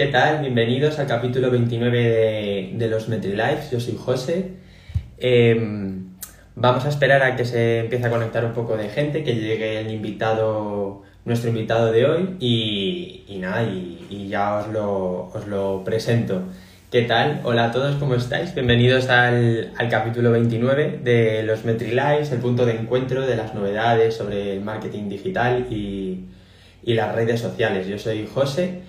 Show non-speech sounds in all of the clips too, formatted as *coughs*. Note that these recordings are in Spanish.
¿Qué tal? Bienvenidos al capítulo 29 de, los MetriLives. Yo soy José. Em, vamos a esperar a que se empiece a conectar un poco de gente, que llegue el invitado, nuestro invitado de hoy y, nada, y, ya os lo, os lo, presento. ¿Qué tal? Hola a todos, ¿cómo estáis? Bienvenidos al, al capítulo 29 de los MetriLives, el punto de encuentro de las novedades sobre el marketing digital y, y las redes sociales. Yo soy José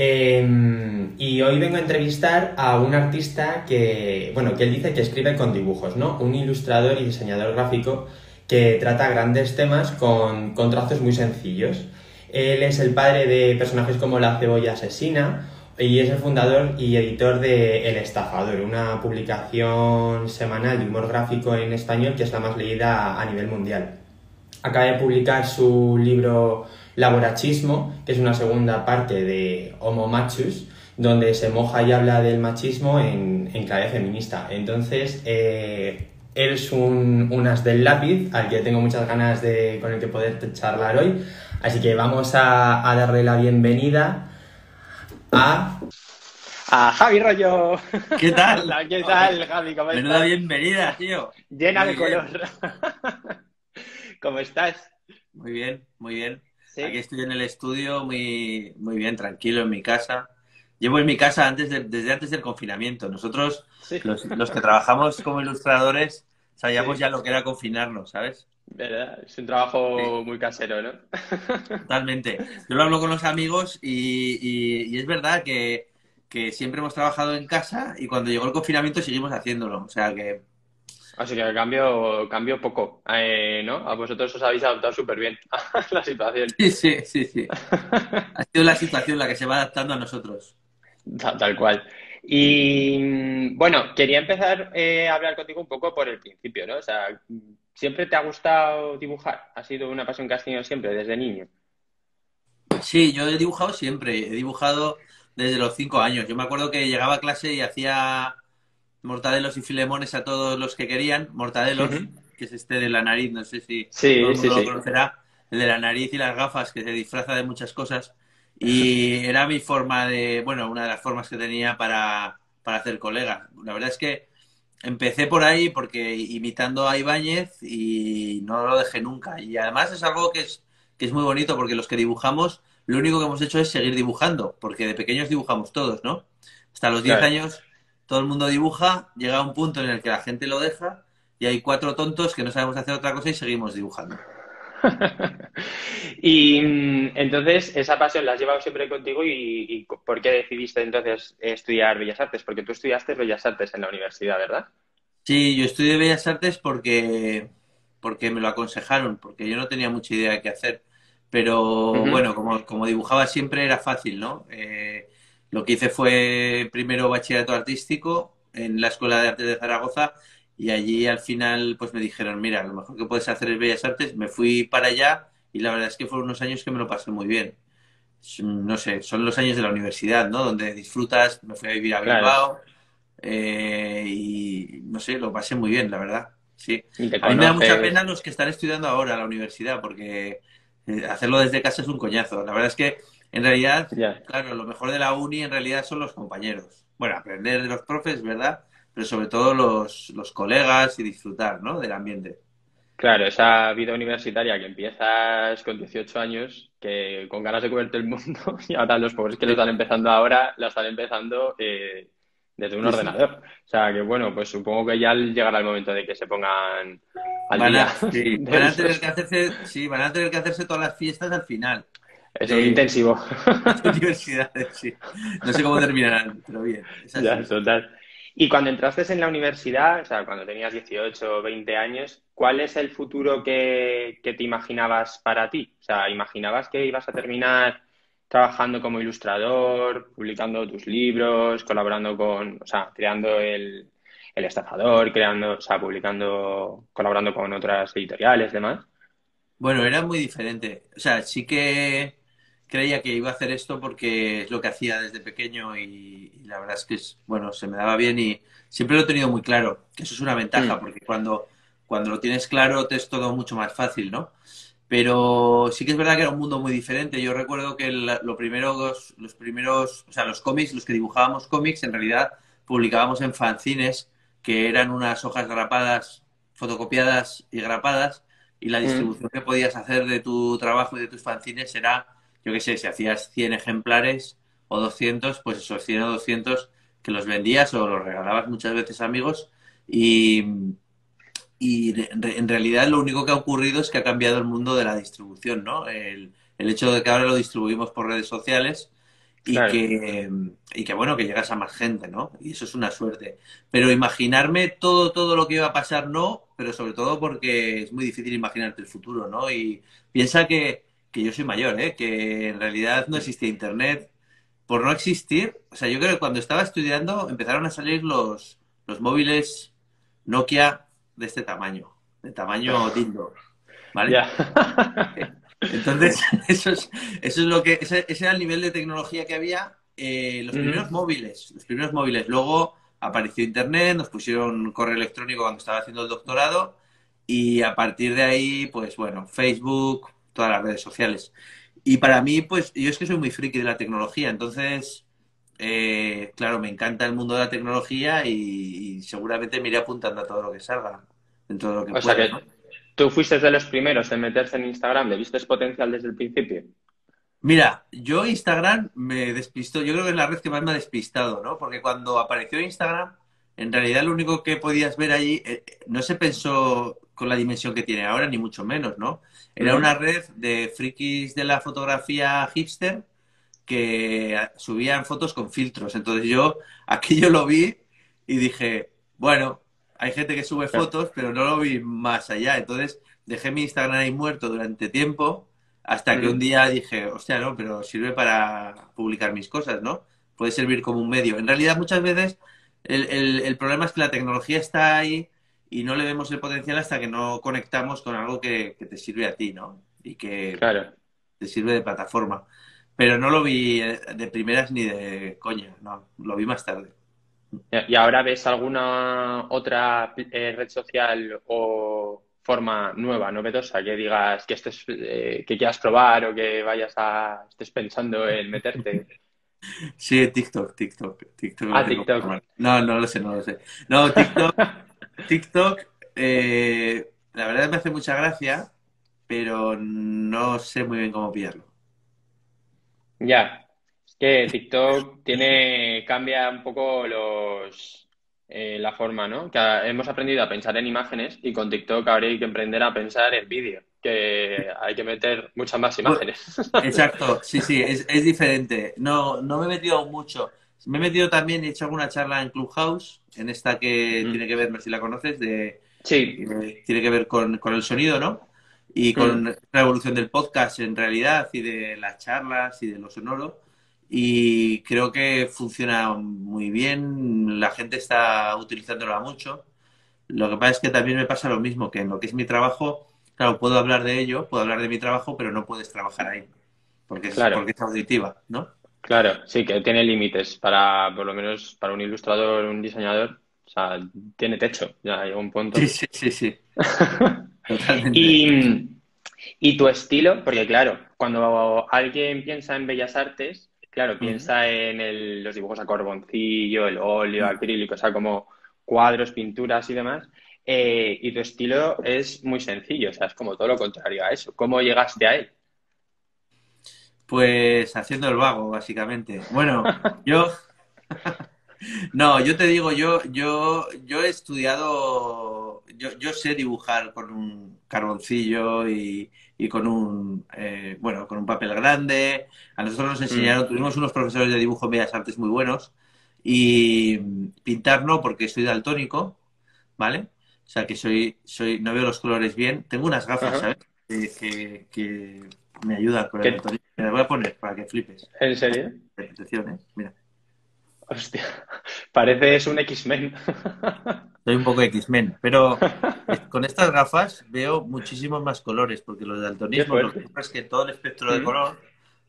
Em, y hoy vengo a entrevistar a un artista que, bueno, que él dice que escribe con dibujos, ¿no? Un ilustrador y diseñador gráfico que trata grandes temas con, con trazos muy sencillos. Él es el padre de personajes como La cebolla asesina y es el fundador y editor de El estafador, una publicación semanal de humor gráfico en español que es la más leída a nivel mundial. Acaba de publicar su libro Laborachismo, que es una segunda parte de Homo Machus, donde se moja y habla del machismo en, clave feminista. Entonces, eh, él es un, as del lápiz al que tengo muchas ganas de con el que poder charlar hoy. Así que vamos a, darle la bienvenida a a Javi Rollo. ¿Qué tal? *laughs* ¿Qué tal, Javi? ¿Cómo Menuda bienvenida, tío. Llena de color. *laughs* ¿Cómo estás? Muy bien, muy bien. Aquí estoy en el estudio muy, muy bien, tranquilo, en mi casa. Llevo en mi casa antes desde antes del confinamiento. Nosotros, los, que trabajamos como ilustradores, sabíamos ya lo que era confinarnos, ¿sabes? ¿Verdad? Es un trabajo muy casero, ¿no? Totalmente. Yo lo hablo con los amigos y, es verdad que, que, siempre hemos trabajado en casa y cuando llegó el confinamiento seguimos haciéndolo. O sea que Así que cambio, cambio poco, eh, ¿no? A vosotros os habéis adaptado súper bien *laughs* a la situación. Sí, sí, sí, sí. ha sido la situación la que se va adaptando a nosotros. Tal, cual. Y bueno, quería empezar eh, a hablar contigo un poco por el principio, ¿no? O sea, ¿siempre te ha gustado dibujar? ¿Ha sido una pasión que has tenido siempre, desde niño? Sí, yo he dibujado siempre. He dibujado desde los cinco años. Yo me acuerdo que llegaba a clase y hacía mortadelos y filemones a todos los que querían. Mortadelos, que es este de la nariz, no sé si sí, lo conocerá. El de la nariz y las gafas, que se disfraza de muchas cosas. Y *laughs* era mi forma de, bueno, una de las formas que tenía para, para hacer colegas. La verdad es que empecé por ahí porque imitando a Ibáñez y no lo dejé nunca. Y además es algo que es, que es muy bonito porque los que dibujamos, lo único que hemos hecho es seguir dibujando, porque de pequeños dibujamos todos, ¿no? Hasta los 10 años todo el mundo dibuja, llega a un punto en el que la gente lo deja y hay cuatro tontos que no sabemos hacer otra cosa y seguimos dibujando. *laughs* y mm, entonces, esa pasión la has llevado siempre contigo y, ¿por qué decidiste entonces estudiar Bellas Artes? Porque tú estudiaste Bellas Artes en la universidad, ¿verdad? Sí, yo estudié Bellas Artes porque, porque me lo aconsejaron, porque yo no tenía mucha idea de qué hacer. Pero bueno, como, como, dibujaba siempre era fácil, ¿no? Eh, lo que hice fue primero bachillerato artístico en la Escuela de Arte de Zaragoza y allí al final pues me dijeron, mira, lo mejor que puedes hacer es Bellas Artes. Me fui para allá y la verdad es que fueron unos años que me lo pasé muy bien. No sé, son los años de la universidad, ¿no? Donde disfrutas, me fui a vivir a Bilbao eh, y no sé, lo pasé muy bien, la verdad. Sí. A mí me da mucha pena los que están estudiando ahora a la universidad porque eh, hacerlo desde casa es un coñazo. La verdad es que en realidad, claro, lo mejor de la uni en realidad son los compañeros. Bueno, aprender de los profes, ¿verdad? Pero sobre todo los, los colegas y disfrutar, ¿no? Del ambiente. Claro, esa vida universitaria que empiezas con 18 años, que con ganas de comerte el mundo, *laughs* y ahora los pobres que lo están empezando ahora, la están empezando eh, desde un ordenador. O sea, que bueno, pues supongo que ya llegará el momento de que se pongan al van a, *laughs* *laughs* van a tener que hacerse, sí, van a tener que hacerse todas las fiestas al final. Es un intensivo. *laughs* Universidades, sí. No sé cómo terminarán, pero bien. Ya, total. Y cuando entraste en la universidad, o sea, cuando tenías 18 o 20 años, ¿cuál es el futuro que, te imaginabas para ti? O sea, ¿imaginabas que ibas a terminar trabajando como ilustrador, publicando tus libros, colaborando con, o sea, creando el, el estafador, creando, o sea, publicando, colaborando con otras editoriales, demás? Bueno, era muy diferente. O sea, sí que creía que iba a hacer esto porque es lo que hacía desde pequeño y, la verdad es que es, bueno, se me daba bien y siempre lo he tenido muy claro, que eso es una ventaja, mm. porque cuando, cuando lo tienes claro te es todo mucho más fácil, ¿no? Pero sí que es verdad que era un mundo muy diferente. Yo recuerdo que lo primero, los primeros, o sea, los cómics, los que dibujábamos cómics, en realidad publicábamos en fanzines, que eran unas hojas grapadas, fotocopiadas y grapadas, y la mm. distribución que podías hacer de tu trabajo y de tus fanzines era, yo qué sé, si hacías 100 ejemplares o 200, pues esos 100 o 200 que los vendías o los regalabas muchas veces a amigos y, y en realidad lo único que ha ocurrido es que ha cambiado el mundo de la distribución, ¿no? El, el hecho de que ahora lo distribuimos por redes sociales y, que, y que, bueno, que llegas a más gente, ¿no? Y eso es una suerte. Pero imaginarme todo, todo lo que iba a pasar, no, pero sobre todo porque es muy difícil imaginarte el futuro, ¿no? Y piensa que, que yo soy mayor, ¿eh? Que en realidad no existía Internet. Por no existir, o sea, yo creo que cuando estaba estudiando empezaron a salir los, los móviles Nokia de este tamaño, de tamaño dildo, ¿vale? *laughs* Entonces, *laughs* eso es, eso es lo que, ese, era el nivel de tecnología que había. Eh, los primeros móviles, los primeros móviles. Luego apareció Internet, nos pusieron correo electrónico cuando estaba haciendo el doctorado y a partir de ahí, pues bueno, Facebook, todas las redes sociales. Y para mí, pues yo es que soy muy friki de la tecnología, entonces, eh, claro, me encanta el mundo de la tecnología y, seguramente me iré apuntando a todo lo que salga, en todo lo que o Sea que tú fuiste de los primeros en meterse en Instagram, ¿le viste potencial desde el principio? Mira, yo Instagram me despistó, yo creo que es la red que más me ha despistado, ¿no? Porque cuando apareció Instagram, en realidad lo único que podías ver allí eh, no se pensó con la dimensión que tiene ahora, ni mucho menos, ¿no? Era una red de frikis de la fotografía hipster que subían fotos con filtros. Entonces yo *laughs* aquello lo vi y dije, bueno, hay gente que sube fotos, pero no lo vi más allá. Entonces dejé mi Instagram ahí muerto durante tiempo hasta que un día dije, hostia, no, pero sirve para publicar mis cosas, ¿no? Puede servir como un medio. En realidad muchas veces el, problema es que la tecnología está ahí y no le vemos el potencial hasta que no conectamos con algo que, te sirve a ti, ¿no? Y que te sirve de plataforma. Pero no lo vi eh, de primeras ni de coña, no, lo vi más tarde. ¿Y ahora ves alguna otra eh, red social o forma nueva, novedosa, que digas que estés, eh, que quieras probar o que vayas a estés pensando en meterte? Sí, TikTok, TikTok, TikTok. Ah, TikTok. No, no lo sé, no lo sé. No, TikTok, *laughs* TikTok, eh, la verdad me hace mucha gracia, pero no sé muy bien cómo pillarlo. Ya, es que TikTok tiene, cambia un poco los, eh, la forma, ¿no? Que hemos aprendido a pensar en imágenes y con TikTok ahora hay que aprender a pensar en vídeo, que hay que meter muchas más imágenes. *laughs* Exacto, sí, sí, es, es diferente. No, no me he metido mucho. Me he metido también, he hecho alguna charla en Clubhouse, en esta que mm. tiene que ver, no sé si la conoces, de, sí. tiene que ver con, el sonido, ¿no? Y con mm. la evolución del podcast en realidad y de las charlas y de lo sonoro. Y creo que funciona muy bien, la gente está utilizándola mucho. Lo que pasa es que también me pasa lo mismo, que en lo que es mi trabajo, claro, puedo hablar de ello, puedo hablar de mi trabajo, pero no puedes trabajar ahí, porque es, porque es auditiva, ¿no? Claro, sí, que tiene límites para, por lo menos para un ilustrador, un diseñador, o sea, tiene techo, ya llega un punto. Sí, sí, sí, sí. *laughs* y, tu estilo, porque claro, cuando alguien piensa en bellas artes, claro, piensa en los dibujos a corboncillo, el óleo, acrílico, o sea, como cuadros, pinturas y demás. Eh, y tu estilo es muy sencillo, o sea, es como todo lo contrario a eso. ¿Cómo llegaste a él? Pues haciendo el vago, básicamente. Bueno, yo. *laughs* no, yo te digo, yo, yo, yo he estudiado. Yo, yo sé dibujar con un carboncillo y, y con un eh, bueno, con un papel grande. A nosotros nos enseñaron, mm. tuvimos unos profesores de dibujo en Bellas Artes muy buenos. Y pintar no, porque soy daltónico, ¿vale? O sea que soy, soy, no veo los colores bien. Tengo unas gafas, ¿sabes? que me ayuda con el motorista. Me la voy a poner para que flipes. ¿En serio? ¿eh? Mira. Hostia, *laughs* pareces un X-Men. *laughs* Soy un poco X-Men, pero *laughs* con estas gafas veo muchísimos más colores, porque los daltonismo lo que pasa es que todo el espectro de mm. color,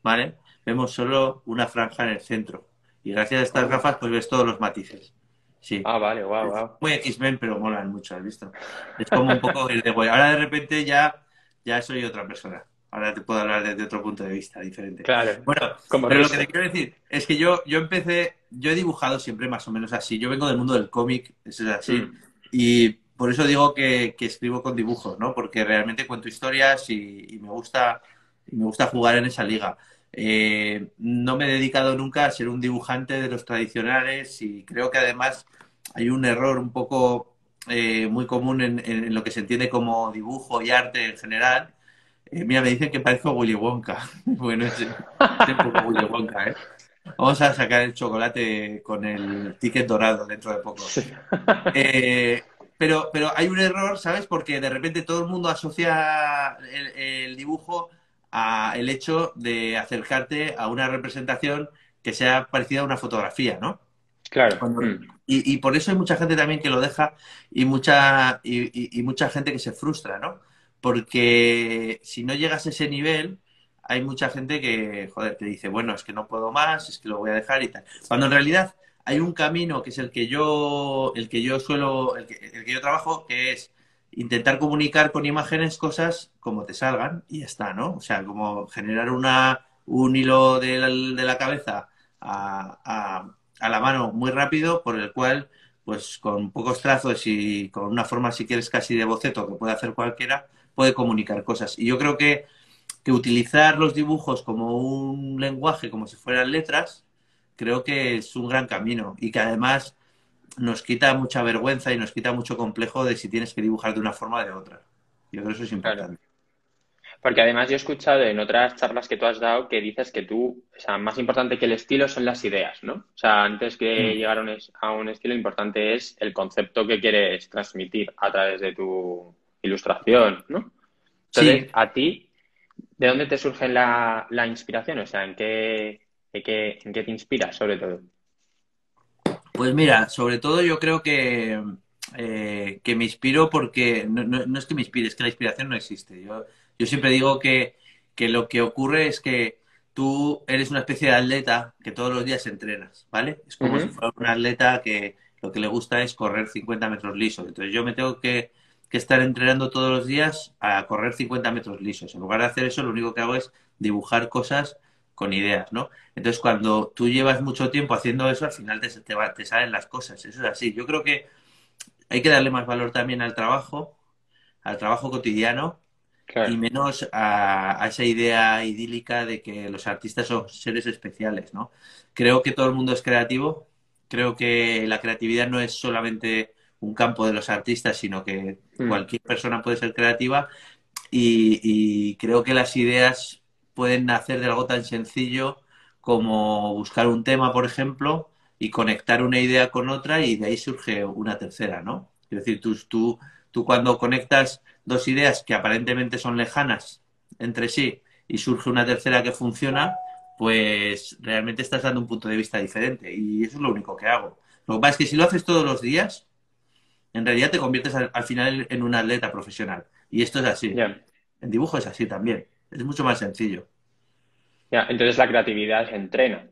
¿vale? Vemos solo una franja en el centro. Y gracias a estas gafas, pues ves todos los matices. Sí. Ah, vale, guau, wow, Muy X-Men, pero molan mucho, ¿has visto? Es como un poco el de Ahora de repente ya ya soy otra persona. Ahora te puedo hablar desde otro punto de vista diferente. Claro. Bueno, pero lo que te quiero decir es que yo, yo empecé, yo he dibujado siempre más o menos así. Yo vengo del mundo del cómic, eso es así. Mm. Y por eso digo que, escribo con dibujos, ¿no? Porque realmente cuento historias y, me gusta me gusta jugar en esa liga. Eh, no me he dedicado nunca a ser un dibujante de los tradicionales y creo que además hay un error un poco eh, muy común en, lo que se entiende como dibujo y arte en general. Eh, mira, me dicen que parezco Willy Wonka. *laughs* bueno, es, un poco Willy Wonka, ¿eh? Vamos a sacar el chocolate con el ticket dorado dentro de poco. *laughs* pero, pero hay un error, ¿sabes? Porque de repente todo el mundo asocia el, dibujo a el hecho de acercarte a una representación que sea parecida a una fotografía, ¿no? Claro. Mm. y, por eso hay mucha gente también que lo deja y mucha, y, mucha gente que se frustra, ¿no? Porque si no llegas a ese nivel, hay mucha gente que, joder, te dice, bueno, es que no puedo más, es que lo voy a dejar y tal. Cuando en realidad hay un camino que es el que yo, el que yo suelo, el que, el que yo trabajo, que es intentar comunicar con imágenes cosas como te salgan y ya está, ¿no? O sea, como generar una, un hilo de la, cabeza a, a la mano muy rápido, por el cual, pues con pocos trazos y con una forma, si quieres, casi de boceto que puede hacer cualquiera, puede comunicar cosas. Y yo creo que, que utilizar los dibujos como un lenguaje, como si fueran letras, creo que es un gran camino y que además nos quita mucha vergüenza y nos quita mucho complejo de si tienes que dibujar de una forma o de otra. Yo creo que eso es importante. Porque además yo he escuchado en otras charlas que tú has dado que dices que tú, o sea, más importante que el estilo son las ideas, ¿no? O sea, antes que mm. llegar a un, estilo, importante es el concepto que quieres transmitir a través de tu ilustración, ¿no? Entonces, a ti, ¿de dónde te surge la, inspiración? O sea, ¿en qué, en qué, en qué te inspiras sobre todo? Pues mira, sobre todo yo creo que, eh, que me inspiro porque no, no, es que me inspire, es que la inspiración no existe. Yo, yo siempre digo que, lo que ocurre es que tú eres una especie de atleta que todos los días entrenas, ¿vale? Es como si fuera un atleta que lo que le gusta es correr 50 metros lisos. Entonces yo me tengo que, estar entrenando todos los días a correr 50 metros lisos. En lugar de hacer eso, lo único que hago es dibujar cosas con ideas, ¿no? Entonces cuando tú llevas mucho tiempo haciendo eso, al final te, te, te salen las cosas. Eso es así. Yo creo que hay que darle más valor también al trabajo, al trabajo cotidiano y menos a, esa idea idílica de que los artistas son seres especiales, ¿no? Creo que todo el mundo es creativo, creo que la creatividad no es solamente un campo de los artistas, sino que mm. cualquier persona puede ser creativa y, creo que las ideas pueden nacer de algo tan sencillo como buscar un tema, por ejemplo, y conectar una idea con otra y de ahí surge una tercera, ¿no? Es decir, tú, tú, tú cuando conectas dos ideas que aparentemente son lejanas entre sí y surge una tercera que funciona, pues realmente estás dando un punto de vista diferente. Y eso es lo único que hago. Lo que pasa es que si lo haces todos los días, en realidad te conviertes al, final en un atleta profesional. Y esto es así. En dibujo es así también. Es mucho más sencillo. Ya, entonces la creatividad se entrena.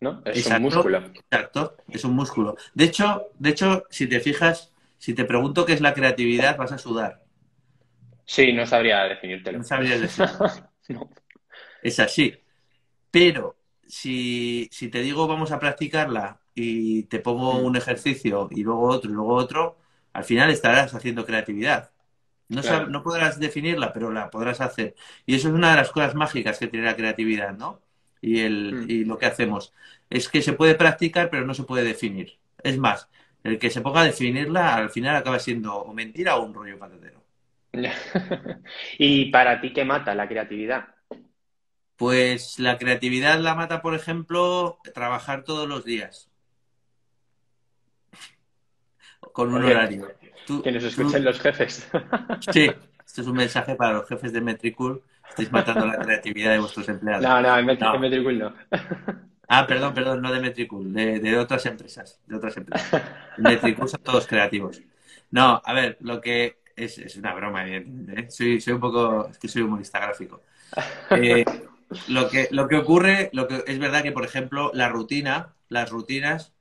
¿No? Es un músculo. Exacto, es un músculo. De hecho, de hecho, si te fijas, si te pregunto qué es la creatividad, vas a sudar. Sí, no sabría definírtelo. No sabría decirlo. *laughs* Es así. Pero si, te digo vamos a practicarla y te pongo mm. un ejercicio y luego otro y luego otro, al final estarás haciendo creatividad. No, no podrás definirla, pero la podrás hacer. Y eso es una de las cosas mágicas que tiene la creatividad, ¿no? Y, el, mm. y lo que hacemos. Es que se puede practicar, pero no se puede definir. Es más, el que se ponga a definirla, al final acaba siendo o mentira o un rollo patatero. *laughs* ¿Y para ti qué mata la creatividad? Pues la creatividad la mata, por ejemplo, trabajar todos los días. Con un horario. que nos escuchen los jefes. *laughs* sí, esto es un mensaje para los jefes de Metricool. Estáis matando la creatividad de vuestros empleados. No, no, en, Metricool no. Ah, perdón, perdón, no de Metricool, de, otras empresas. De otras empresas. En Metricool son todos creativos. No, a ver, lo que es, una broma, evidentemente. ¿eh? Soy, soy un poco, es que soy humorista gráfico. Eh, lo, que, lo que ocurre, lo que es verdad que, por ejemplo, la rutina, las rutinas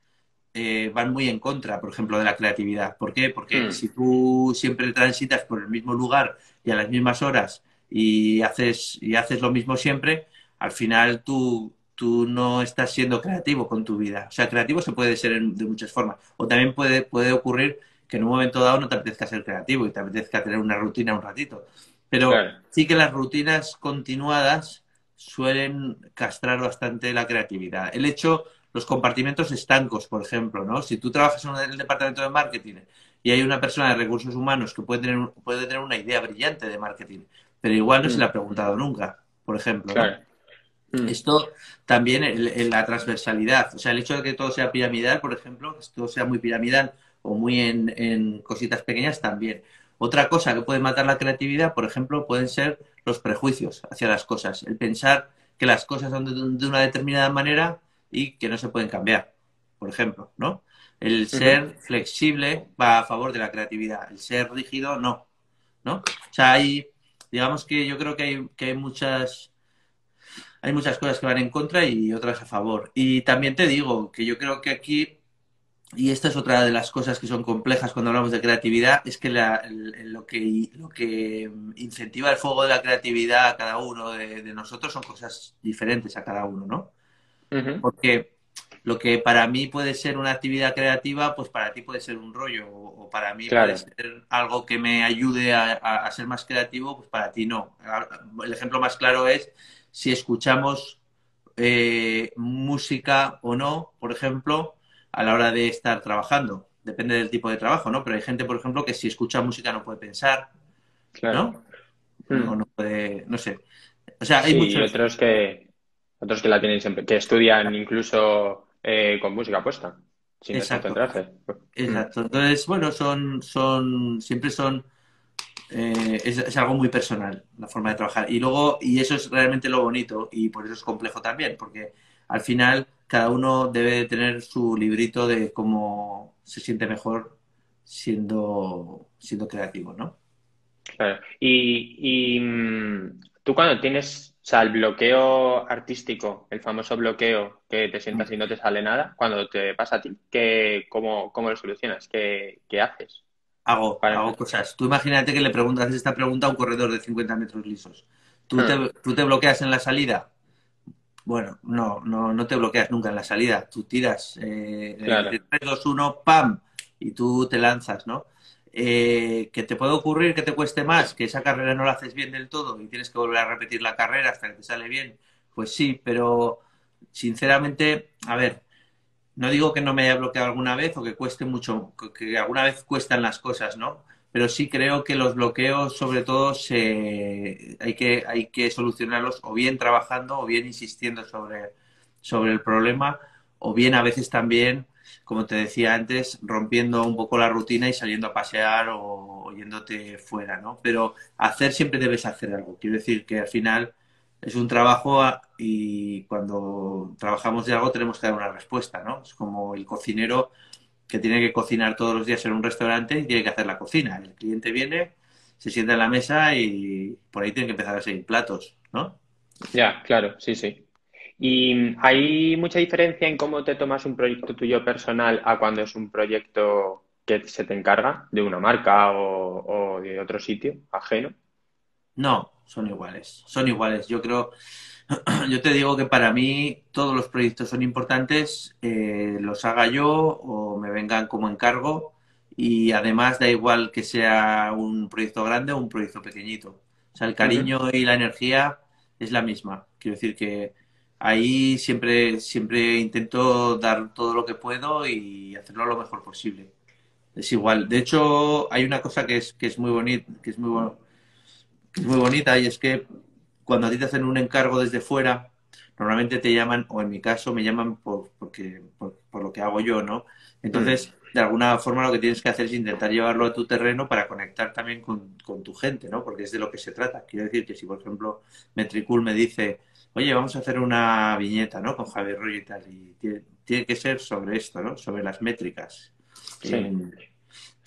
eh, van muy en contra, por ejemplo, de la creatividad. ¿Por qué? Porque mm. si tú siempre transitas por el mismo lugar y a las mismas horas y haces, y haces lo mismo siempre, al final tú, tú no estás siendo creativo con tu vida. O sea, creativo se puede ser de muchas formas. O también puede, puede ocurrir que en un momento dado no te apetezca ser creativo y te apetezca tener una rutina un ratito. Pero sí que las rutinas continuadas suelen castrar bastante la creatividad. El hecho, los compartimentos estancos, por ejemplo, ¿no? Si tú trabajas en el departamento de marketing y hay una persona de recursos humanos que puede tener, puede tener una idea brillante de marketing, pero igual no se le ha mm. preguntado nunca, por ejemplo. Mm. Esto también en la transversalidad, o sea, el hecho de que todo sea piramidal, por ejemplo, que todo sea muy piramidal o muy en, en cositas pequeñas también. Otra cosa que puede matar la creatividad, por ejemplo, pueden ser los prejuicios hacia las cosas, el pensar que las cosas son de, una determinada manera y que no se pueden cambiar, por ejemplo, ¿no? El ser flexible va a favor de la creatividad, el ser rígido no, ¿no? O sea, hay, digamos que yo creo que hay, que hay muchas hay muchas cosas que van en contra y otras a favor. Y también te digo que yo creo que aquí y esta es otra de las cosas que son complejas cuando hablamos de creatividad, es que, lo, que lo que incentiva el fuego de la creatividad a cada uno de, nosotros son cosas diferentes a cada uno, ¿no? Porque lo que para mí puede ser una actividad creativa, pues para ti puede ser un rollo, o, para mí puede ser algo que me ayude a ser más creativo, pues para ti no. El ejemplo más claro es si escuchamos eh, música o no, por ejemplo, a la hora de estar trabajando. Depende del tipo de trabajo, ¿no? Pero hay gente, por ejemplo, que si escucha música no puede pensar, ¿no? Hmm. O no puede, no sé. O sea, hay muchos... otros que, otros que la tienen siempre, que estudian incluso eh, con música puesta, sin Exacto. Exacto. Entonces, bueno, son, son, siempre son eh, es, algo muy personal la forma de trabajar. Y luego, y eso es realmente lo bonito y por eso es complejo también, porque al final cada uno debe tener su librito de cómo se siente mejor siendo, siendo creativo, ¿no? Claro. Y, mm, tú cuando tienes, sea, el bloqueo artístico, el famoso bloqueo que te sientas y no te sale nada, cuando te pasa a ti, ¿qué, cómo, cómo lo solucionas? ¿Qué, qué haces? Hago, hago cosas. Tú imagínate que le preguntas esta pregunta a un corredor de 50 metros lisos. ¿Tú, te, ah. ¿Tú te bloqueas en la salida? Bueno, no, no, no te bloqueas nunca en la salida. Tú tiras eh, 3, 2, 1, ¡pam! Y tú te lanzas, ¿no? Eh, que te puede ocurrir que te cueste más, que esa carrera no la haces bien del todo y tienes que volver a repetir la carrera hasta que te sale bien. Pues sí, pero sinceramente, a ver, no digo que no me haya bloqueado alguna vez o que cueste mucho, que alguna vez cuestan las cosas, ¿no? Pero sí creo que los bloqueos, sobre todo, se, hay, que, hay que solucionarlos o bien trabajando o bien insistiendo sobre, sobre el problema o bien a veces también, como te decía antes, rompiendo un poco la rutina y saliendo a pasear o, yéndote fuera, ¿no? Pero hacer siempre debes hacer algo. Quiero decir que al final es un trabajo y cuando trabajamos de algo tenemos que dar una respuesta, ¿no? Es como el cocinero que tiene que cocinar todos los días en un restaurante y tiene que hacer la cocina. El cliente viene, se sienta en la mesa y por ahí tiene que empezar a seguir platos, ¿no? Ya, claro, sí, sí. ¿Y hay mucha diferencia en cómo te tomas un proyecto tuyo personal a cuando es un proyecto que se te encarga de una marca o, o de otro sitio ajeno? No, son iguales, son iguales. Yo creo, *clears throat* yo te digo que para mí todos los proyectos son importantes, eh, los haga yo o me vengan como encargo y además da igual que sea un proyecto grande o un proyecto pequeñito. O sea, el cariño y la energía es la misma. Quiero decir que ahí siempre, siempre intento dar todo lo que puedo y hacerlo lo mejor posible. Es igual. De hecho, hay una cosa que es, que es muy bonita, que es muy bueno es muy bonita y es que cuando a ti te hacen un encargo desde fuera, normalmente te llaman, o en mi caso me llaman por, porque, por, lo que hago yo, ¿no? Entonces, mm. de alguna forma lo que tienes que hacer es intentar llevarlo a tu terreno para conectar también con, tu gente, ¿no? Porque es de lo que se trata. Quiero decir que si, por ejemplo, Metricool me dice, oye, vamos a hacer una viñeta, ¿no? Con Javier Roy y tal, y tiene, que ser sobre esto, ¿no? Sobre las métricas. Sí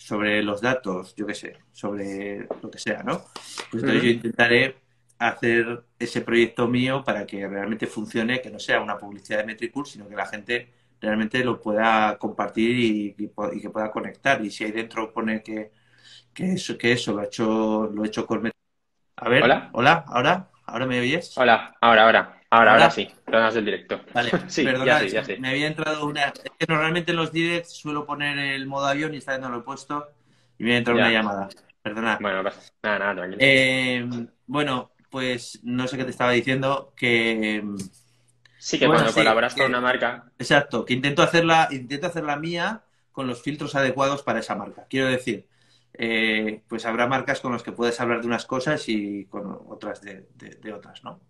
sobre los datos, yo qué sé, sobre lo que sea, ¿no? Pues entonces yo intentaré hacer ese proyecto mío para que realmente funcione, que no sea una publicidad de Metricool, sino que la gente realmente lo pueda compartir y, que pueda conectar. Y si ahí dentro pone que, que eso, que eso lo, he hecho, lo he hecho con A ver, ¿Hola? hola, ahora, ahora me oyes. Hola, ahora, ahora. Ahora, ahora sí. Problemas del directo. Vale, Sí, perdona, ya sí, ya sí. me había entrado una. Es que normalmente en los directs suelo poner el modo avión y esta vez no lo he puesto y me había entrado una llamada. Perdona. Bueno, nada, nada, tranquilo. Eh, bueno, pues no sé qué te estaba diciendo, que sí, que bueno, cuando colaboras con una marca, exacto, que intento hacerla, intento hacerla mía con los filtros adecuados para esa marca. Quiero decir, eh, pues habrá marcas con las que puedes hablar de unas cosas y con otras de, de- de otras, ¿no?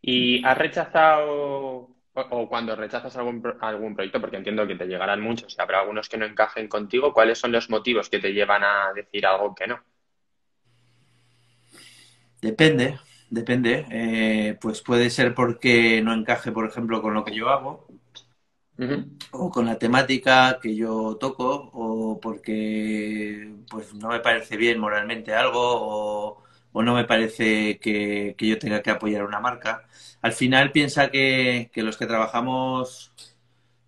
¿Y has rechazado, o, cuando rechazas algún, algún proyecto, porque entiendo que te llegarán muchos y habrá algunos que no encajen contigo, ¿cuáles son los motivos que te llevan a decir algo que no? Depende, depende. Eh, pues puede ser porque no encaje, por ejemplo, con lo que yo hago, O con la temática que yo toco, o porque pues no me parece bien moralmente algo, o, no me parece que, yo tenga que apoyar una marca. Al final piensa que, los que trabajamos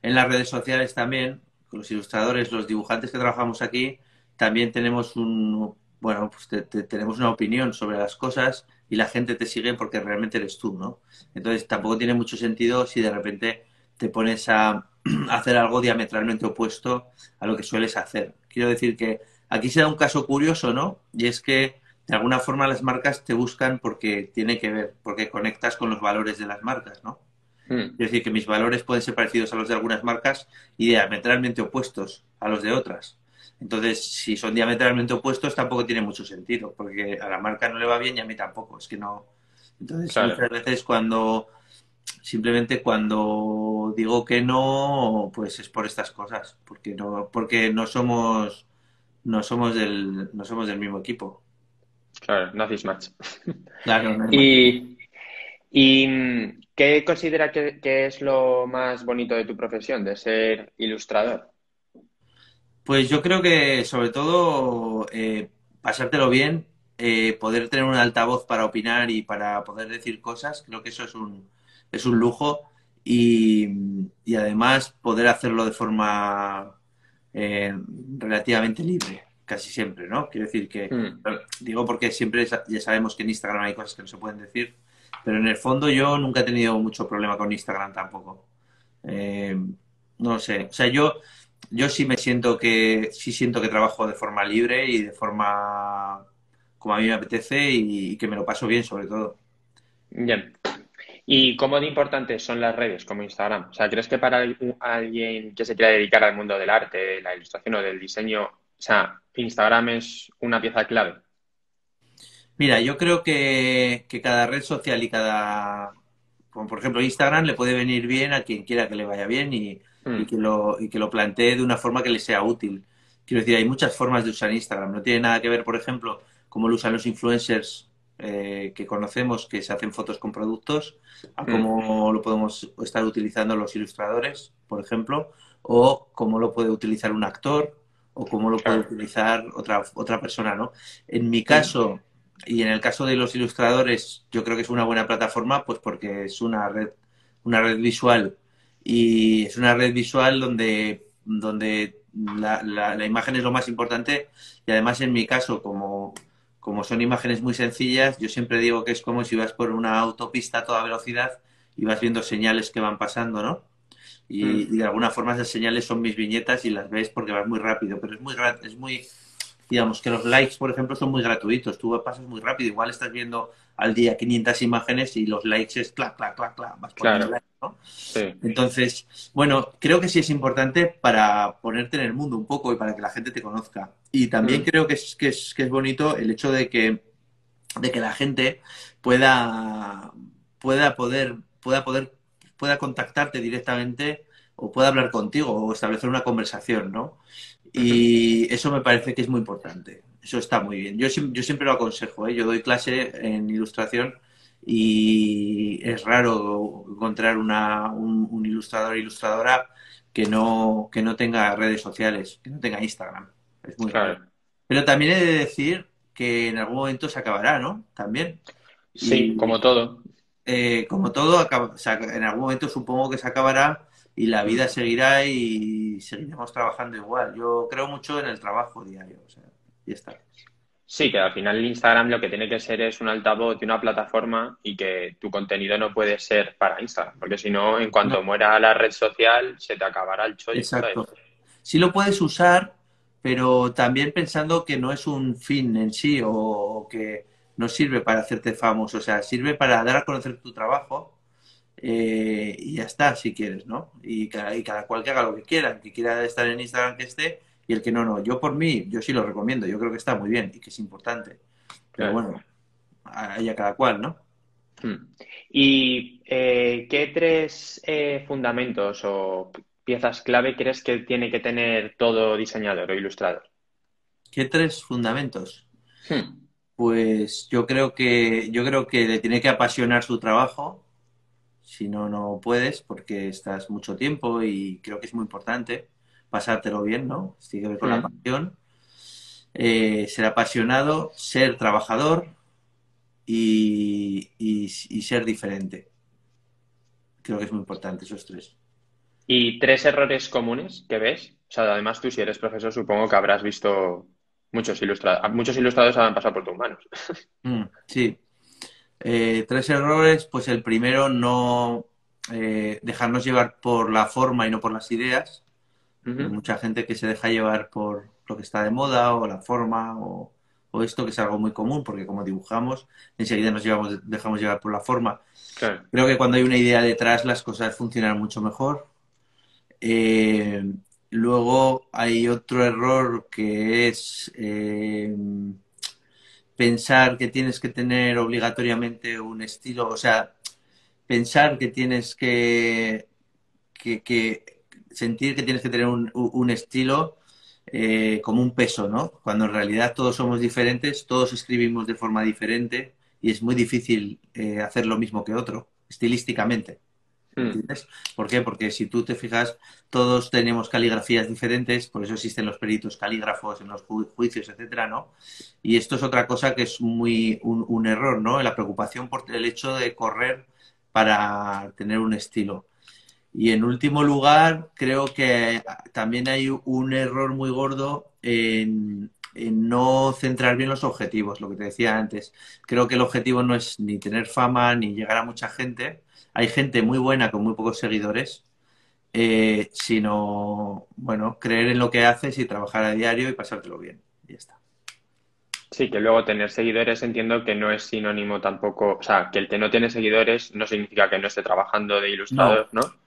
en las redes sociales también, los ilustradores, los dibujantes que trabajamos aquí, también tenemos un, bueno, pues te- tenemos una opinión sobre las cosas y la gente te sigue porque realmente eres tú, ¿no? Entonces tampoco tiene mucho sentido si de repente te pones a *clears throat* hacer algo diametralmente opuesto a lo que sueles hacer. Quiero decir que aquí se da un caso curioso, ¿no? Y es que de alguna forma las marcas te buscan porque tiene que ver, porque conectas con los valores de las marcas, ¿no? Mm. Es decir, que mis valores pueden ser parecidos a los de algunas marcas y diametralmente opuestos a los de otras. Entonces, si son diametralmente opuestos, tampoco tiene mucho sentido, porque a la marca no le va bien y a mí tampoco. Es que no. Entonces, Claro. muchas veces cuando simplemente cuando digo que no, pues es por estas cosas, porque no, porque no somos, no somos del, no somos del mismo equipo. Claro, no hacéis match. *laughs* Claro, no ¿Y, y qué considera que, que es lo más bonito de tu profesión, de ser ilustrador? Pues yo creo que sobre todo eh, pasártelo bien, eh, poder tener un altavoz para opinar y para poder decir cosas, creo que eso es un, es un lujo y, y además poder hacerlo de forma eh, relativamente libre, casi siempre, ¿no? Quiero decir que, Mm. digo porque siempre ya sabemos que en Instagram hay cosas que no se pueden decir, pero en el fondo yo nunca he tenido mucho problema con Instagram tampoco. Eh, no sé, o sea, yo... Yo sí me siento que, sí siento que trabajo de forma libre y de forma como a mí me apetece y, y que me lo paso bien sobre todo. Bien. ¿Y cómo de importantes son las redes como Instagram? O sea, ¿crees que para al- alguien que se quiera dedicar al mundo del arte, de la ilustración o del diseño, o sea, Instagram es una pieza clave? Mira, yo creo que, que cada red social y cada, como por ejemplo Instagram, le puede venir bien a quien quiera que le vaya bien y, Mm. y que lo, y que lo plantee de una forma que le sea útil. Quiero decir, hay muchas formas de usar Instagram. No tiene nada que ver, por ejemplo, cómo lo usan los influencers eh, que conocemos, que se hacen fotos con productos, a Mm. cómo lo podemos estar utilizando los ilustradores, por ejemplo, o cómo lo puede utilizar un actor, o cómo lo puede utilizar otra, otra persona, ¿no? En mi caso, y en el caso de los ilustradores, yo creo que es una buena plataforma, pues porque es una red, una red visual y es una red visual donde, donde la, la- la imagen es lo más importante y además en mi caso, como, como son imágenes muy sencillas, yo siempre digo que es como si vas por una autopista a toda velocidad y vas viendo señales que van pasando, ¿no? Y, Mm. y de alguna forma esas señales son mis viñetas y las ves porque vas muy rápido, pero es muy, es muy, digamos que los likes, por ejemplo, son muy gratuitos, tú pasas muy rápido, igual estás viendo al día 500 imágenes y los likes es clac, clac, clac, clac, vas Claro. likes, ¿no? Sí. Entonces, bueno, creo que sí es importante para ponerte en el mundo un poco y para que la gente te conozca. Y también Mm. creo que es, que es, que es bonito el hecho de que, de que la gente pueda, pueda poder, pueda poder, pueda contactarte directamente o pueda hablar contigo o establecer una conversación, ¿no? Y eso me parece que es muy importante. Eso está muy bien. Yo, yo siempre lo aconsejo, ¿eh? Yo doy clase en ilustración y es raro encontrar una, un, un ilustrador o ilustradora que no, que no tenga redes sociales, que no tenga Instagram. Es muy Claro. raro. Pero también he de decir que en algún momento se acabará, ¿no? También. Sí, Y- como todo. eh, como todo, acaba- o sea, en algún momento supongo que se acabará y la vida seguirá y seguiremos trabajando igual. Yo creo mucho en el trabajo diario, o sea, ya está. Sí, que al final Instagram lo que tiene que ser es un altavoz y una plataforma y que tu contenido no puede ser para Instagram, porque si no, en cuanto muera la red social, se te acabará el chollo. Exacto. Sí lo puedes usar, pero también pensando que no es un fin en sí o que no sirve para hacerte famoso, o sea, sirve para dar a conocer tu trabajo eh, y ya está, si quieres, ¿no? Y cada, y cada cual que haga lo que quiera, que quiera estar en Instagram que esté y el que no, no. Yo por mí, yo sí lo recomiendo, yo creo que está muy bien y que es importante. Pero bueno, haya cada cual, ¿no? Hmm. ¿Y eh, qué tres eh, fundamentos o piezas clave crees que tiene que tener todo diseñador o ilustrador? ¿Qué tres fundamentos? Hmm. Pues yo creo que yo creo que le tiene que apasionar su trabajo. Si no, no puedes porque estás mucho tiempo y creo que es muy importante pasártelo bien, ¿no? Tiene que ver con la pasión. Eh, ser apasionado, ser trabajador y, y, ser diferente. Creo que es muy importante esos tres. ¿Y tres errores comunes que ves? O sea, además tú si eres profesor supongo que habrás visto muchos ilustrados. Muchos ilustrados han pasado por tus manos. *laughs* Mm, sí. Eh, tres errores, pues el primero no eh, dejarnos llevar por la forma y no por las ideas. Mucha gente que se deja llevar por lo que está de moda o la forma o, esto, que es algo muy común, porque como dibujamos, enseguida nos llevamos, dejamos llevar por la forma. Creo que cuando hay una idea detrás las cosas funcionan mucho mejor. Eh, luego hay otro error que es eh, pensar que tienes que tener obligatoriamente un estilo, o sea, pensar que tienes que, que sentir que tienes que tener un, estilo eh, como un peso, ¿no? Cuando en realidad todos somos diferentes, todos escribimos de forma diferente y es muy difícil eh, hacer lo mismo que otro, estilísticamente. Hmm. ¿Entiendes? ¿Por qué? Porque si tú te fijas, todos tenemos caligrafías diferentes, por eso existen los peritos calígrafos en los juicios, etcétera, ¿no? Y esto es otra cosa que es muy un, un error, ¿no? La preocupación por el hecho de correr para tener un estilo. Y en último lugar, creo que también hay un error muy gordo en, no centrar bien los objetivos, lo que te decía antes. Creo que el objetivo no es ni tener fama ni llegar a mucha gente. Hay gente muy buena con muy pocos seguidores, eh, sino, bueno, creer en lo que haces y trabajar a diario y pasártelo bien. Y ya está. Sí, que luego tener seguidores entiendo que no es sinónimo tampoco, o sea, que el que no tiene seguidores no significa que no esté trabajando de ilustrador, ¿no? No,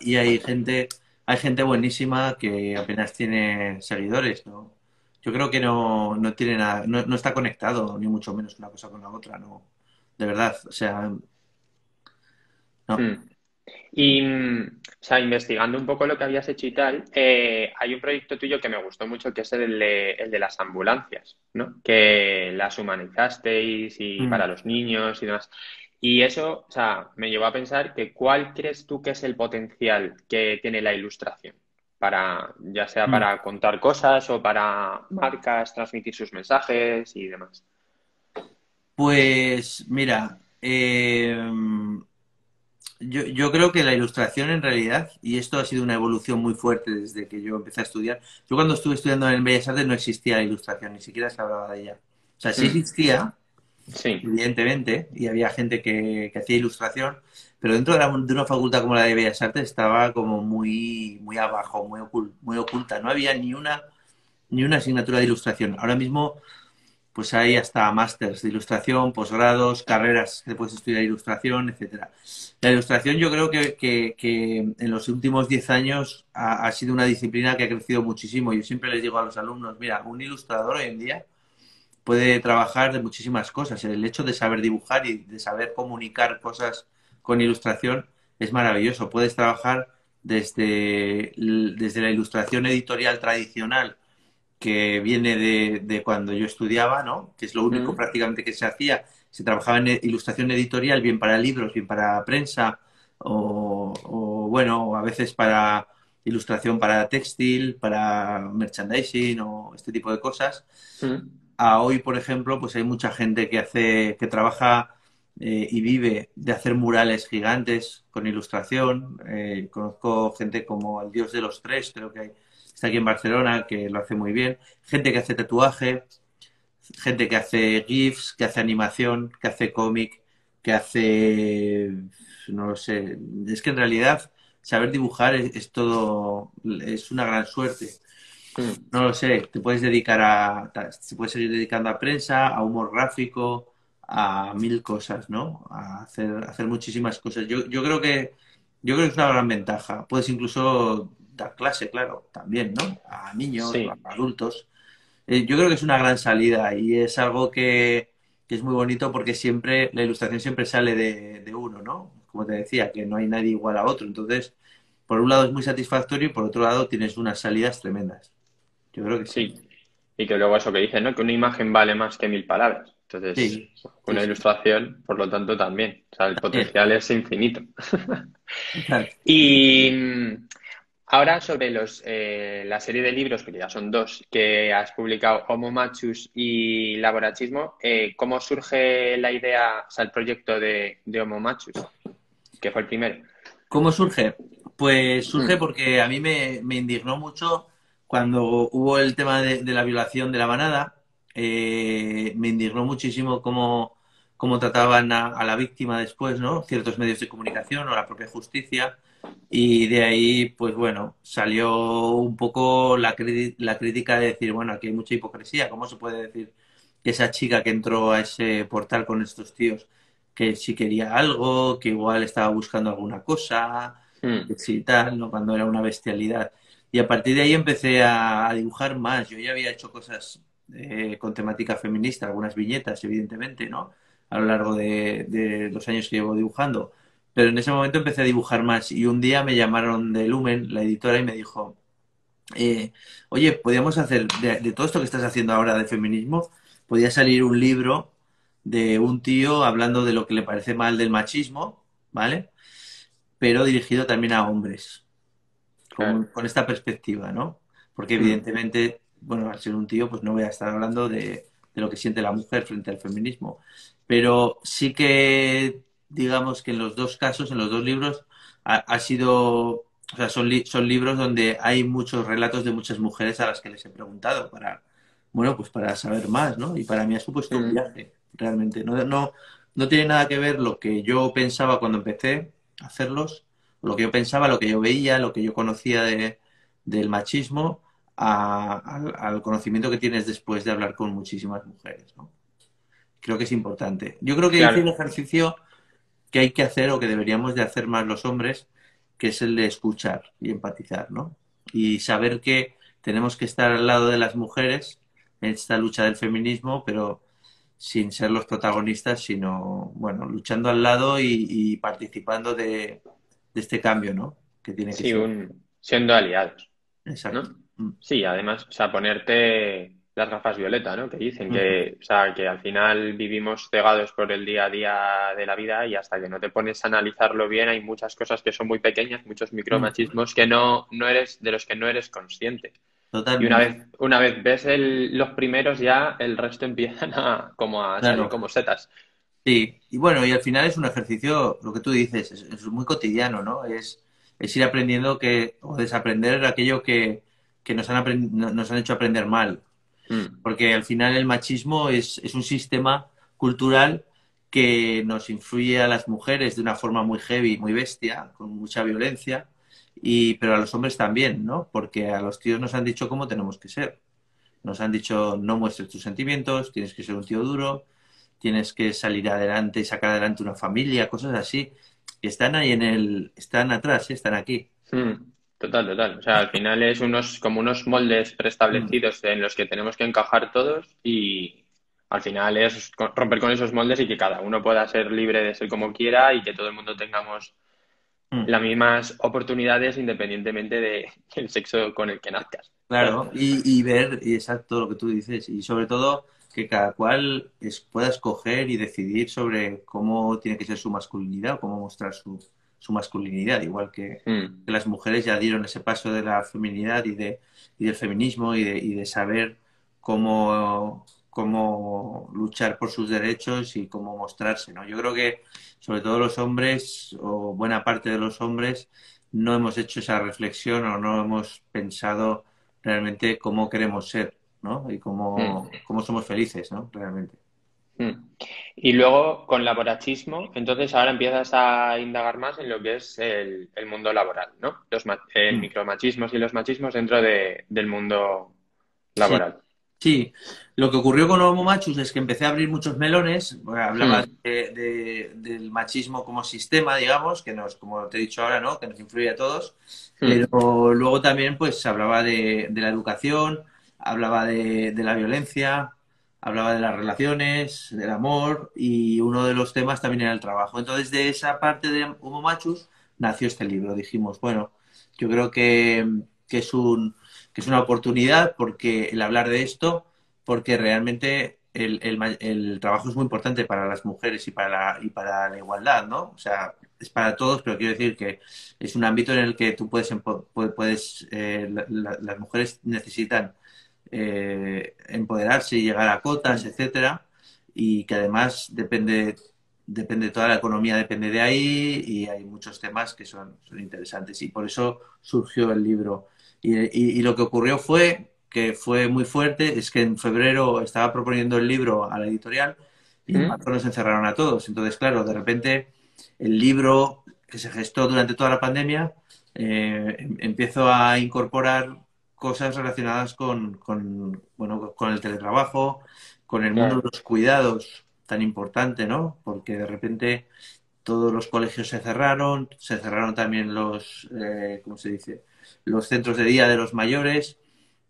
y, hay gente, hay gente buenísima que apenas tiene seguidores, ¿no? Yo creo que no, no tiene nada, no, está conectado, ni mucho menos una cosa con la otra, no. De verdad, o sea. No. Hmm. Y, o sea, investigando un poco lo que habías hecho y tal, eh, hay un proyecto tuyo que me gustó mucho, que es el de, el de las ambulancias, ¿no? Que las humanizasteis y hmm. para los niños y demás. Y eso, o sea, me llevó a pensar que cuál crees tú que es el potencial que tiene la ilustración para, ya sea mm. para contar cosas o para marcas, transmitir sus mensajes y demás. Pues mira, em, yo, yo, creo que la ilustración en realidad, y esto ha sido una evolución muy fuerte desde que yo empecé a estudiar, yo cuando estuve estudiando en Bellas Artes no existía la ilustración, ni siquiera se hablaba de ella. O sea, sí mm. existía, Sí. Evidentemente, y había gente que, hacía ilustración, pero dentro de, una facultad como la de Bellas Artes estaba como muy, muy abajo, muy, muy oculta. No había ni una, ni una asignatura de ilustración. Ahora mismo, pues hay hasta másters de ilustración, posgrados, carreras que puedes estudiar ilustración, etcétera. La ilustración yo creo que, que, en los últimos 10 años ha, ha, sido una disciplina que ha crecido muchísimo. Yo siempre les digo a los alumnos, mira, un ilustrador hoy en día puede trabajar de muchísimas cosas. El hecho de saber dibujar y de saber comunicar cosas con ilustración es maravilloso. Puedes trabajar desde, desde la ilustración editorial tradicional que viene de, cuando yo estudiaba, ¿no? que es lo único prácticamente que se hacía. Se trabajaba en ilustración editorial, bien para libros, bien para prensa, o, bueno, a veces para ilustración para textil, para merchandising o este tipo de cosas a hoy, por ejemplo, pues hay mucha gente que hace, que trabaja eh, y vive de hacer murales gigantes con ilustración. Eh, conozco gente como el Dios de los Tres, creo que está aquí en Barcelona, que lo hace muy bien, gente que hace tatuaje, gente que hace GIFs, que hace animación, que hace cómic, que hace, no lo sé, es que en realidad saber dibujar es, todo, es una gran suerte. Mm. No lo sé, te puedes dedicar a, te puedes seguir dedicando a prensa, a humor gráfico, a mil cosas, ¿no? A hacer, hacer muchísimas cosas. Yo, yo creo que yo creo que es una gran ventaja. Puedes incluso dar clase, claro, también, ¿no? A niños, a adultos. Eh, yo creo que es una gran salida y es algo que, es muy bonito porque siempre, la ilustración siempre sale de, uno, ¿no? Como te decía, que no hay nadie igual a otro. Entonces, por un lado es muy satisfactorio y por otro lado tienes unas salidas tremendas. Yo creo que sí. Y que luego eso que dicen, ¿no? Que una imagen vale más que mil palabras. Entonces, una ilustración, por lo tanto, también. O sea, el potencial es infinito. *laughs* y Ahora sobre los, eh, la serie de libros, que ya son dos, que has publicado, Homo Machus y Laborachismo, eh, ¿cómo surge la idea, o sea, el proyecto de, Homo Machus, que fue el primero? ¿Cómo surge? Pues surge mm. porque a mí me, indignó mucho cuando hubo el tema de, la violación de la manada. Eh, me indignó muchísimo cómo, cómo trataban a, a, la víctima después, ¿no? Ciertos medios de comunicación o la propia justicia. Y de ahí, pues bueno, salió un poco la, la crítica de decir, bueno, aquí hay mucha hipocresía. ¿Cómo se puede decir que esa chica que entró a ese portal con estos tíos, que si quería algo, que igual estaba buscando alguna cosa, mm. que sí tal, ¿no? Cuando era una bestialidad. Y a partir de ahí empecé a, dibujar más. Yo ya había hecho cosas eh, con temática feminista, algunas viñetas, evidentemente, ¿no? A lo largo de, los años que llevo dibujando pero en ese momento empecé a dibujar más y un día me llamaron de Lumen, la editora, y me dijo, eh, oye, podríamos hacer, de, todo esto que estás haciendo ahora de feminismo, podría salir un libro de un tío hablando de lo que le parece mal del machismo, ¿vale? Pero dirigido también a hombres, con, esta perspectiva, ¿no? Porque mm. evidentemente, bueno, al ser un tío, pues no voy a estar hablando de, de lo que siente la mujer frente al feminismo. Pero sí que digamos que en los dos casos, en los dos libros, ha, sido, o sea, son, son libros donde hay muchos relatos de muchas mujeres a las que les he preguntado para, bueno, pues para saber más, ¿no? Y para mí ha supuesto un mm. viaje, realmente. No, no, no tiene nada que ver lo que yo pensaba cuando empecé a hacerlos, lo que yo pensaba, lo que yo veía, lo que yo conocía de, del machismo, al, conocimiento que tienes después de hablar con muchísimas mujeres, ¿no? Creo que es importante. Yo creo que claro. un ejercicio que hay que hacer o que deberíamos de hacer más los hombres, que es el de escuchar y empatizar, ¿no? Y saber que tenemos que estar al lado de las mujeres en esta lucha del feminismo, pero sin ser los protagonistas, sino, bueno, luchando al lado y, participando de, este cambio, ¿no? Que tiene que sí, siendo aliados. Exacto. Mm. Sí, además, o sea, ponerte las gafas violeta, ¿no? Que dicen que, o sea, que al final vivimos cegados por el día a día de la vida y hasta que no te pones a analizarlo bien hay muchas cosas que son muy pequeñas, muchos micromachismos que no, no eres, de los que no eres consciente. Totalmente. Y una vez, una vez ves los primeros ya el resto *laughs* empiezan a como a salir como setas. Sí, y bueno, y al final es un ejercicio, lo que tú dices, es, muy cotidiano, ¿no? Es, es ir aprendiendo que, o desaprender aquello que, que nos han, nos han hecho aprender mal Mm. Porque al final el machismo es, un sistema cultural que nos influye a las mujeres de una forma muy heavy, muy bestia, con mucha violencia, y, pero a los hombres también, ¿no? Porque a los tíos nos han dicho cómo tenemos que ser. Nos han dicho no muestres tus sentimientos, tienes que ser un tío duro, tienes que salir adelante y sacar adelante una familia, cosas así. que están ahí en el, están atrás, ¿eh? están aquí. Mm. Total, total. O sea, al final es unos como unos moldes preestablecidos en los que tenemos que encajar todos y al final es romper con esos moldes y que cada uno pueda ser libre de ser como quiera y que todo el mundo tengamos mm. las mismas oportunidades independientemente del sexo con el que nazcas. Claro, y, y ver, y exacto lo que tú dices, y sobre todo que cada cual pueda escoger y decidir sobre cómo tiene que ser su masculinidad o cómo mostrar su, su masculinidad, igual mm. que, las mujeres ya dieron ese paso de la feminidad y, de, y del feminismo y de, y de saber cómo, cómo luchar por sus derechos y cómo mostrarse. ¿no? Yo creo que sobre todo los hombres, o buena parte de los hombres, no hemos hecho esa reflexión o no hemos pensado realmente cómo queremos ser, ¿no? Y cómo, Mm. cómo somos felices, ¿no? Realmente. Mm. Y luego con laborachismo, entonces ahora empiezas a indagar más en lo que es el, el mundo laboral, ¿no? Los Mm. micromachismos y los machismos dentro de- del mundo laboral. Sí, lo que ocurrió con Homo Machus es que empecé a abrir muchos melones, bueno, hablaba Mm. de- de- del machismo como sistema, digamos, que nos, como te he dicho ahora, ¿no? Que nos influye a todos, Mm. pero luego también pues hablaba de, de la educación, hablaba de, de la violencia, hablaba de las relaciones, del amor y uno de los temas también era el trabajo. Entonces de esa parte de Homo Machus nació este libro. Dijimos, bueno, yo creo que, que es un, que es una oportunidad porque el hablar de esto, porque realmente el, el trabajo es muy importante para las mujeres y para la, y para la igualdad, ¿no? O sea, es para todos, pero quiero decir que es un ámbito en el que tú puedes, puedes eh, la- las mujeres necesitan eh, empoderarse y llegar a cotas, etcétera, y que además depende, depende toda la economía depende de ahí y hay muchos temas que son, son interesantes y por eso surgió el libro. Y, y- y lo que ocurrió fue que fue muy fuerte, es que en febrero estaba proponiendo el libro a la editorial y en marzo nos encerraron a todos. Entonces, claro, de repente el libro que se gestó durante toda la pandemia eh, em- empiezo a incorporar cosas relacionadas con, con, bueno, con el teletrabajo, con el mundo Claro. de los cuidados, tan importante, ¿no? Porque de repente todos los colegios se cerraron, se cerraron también los, eh, ¿cómo se dice? Los centros de día de los mayores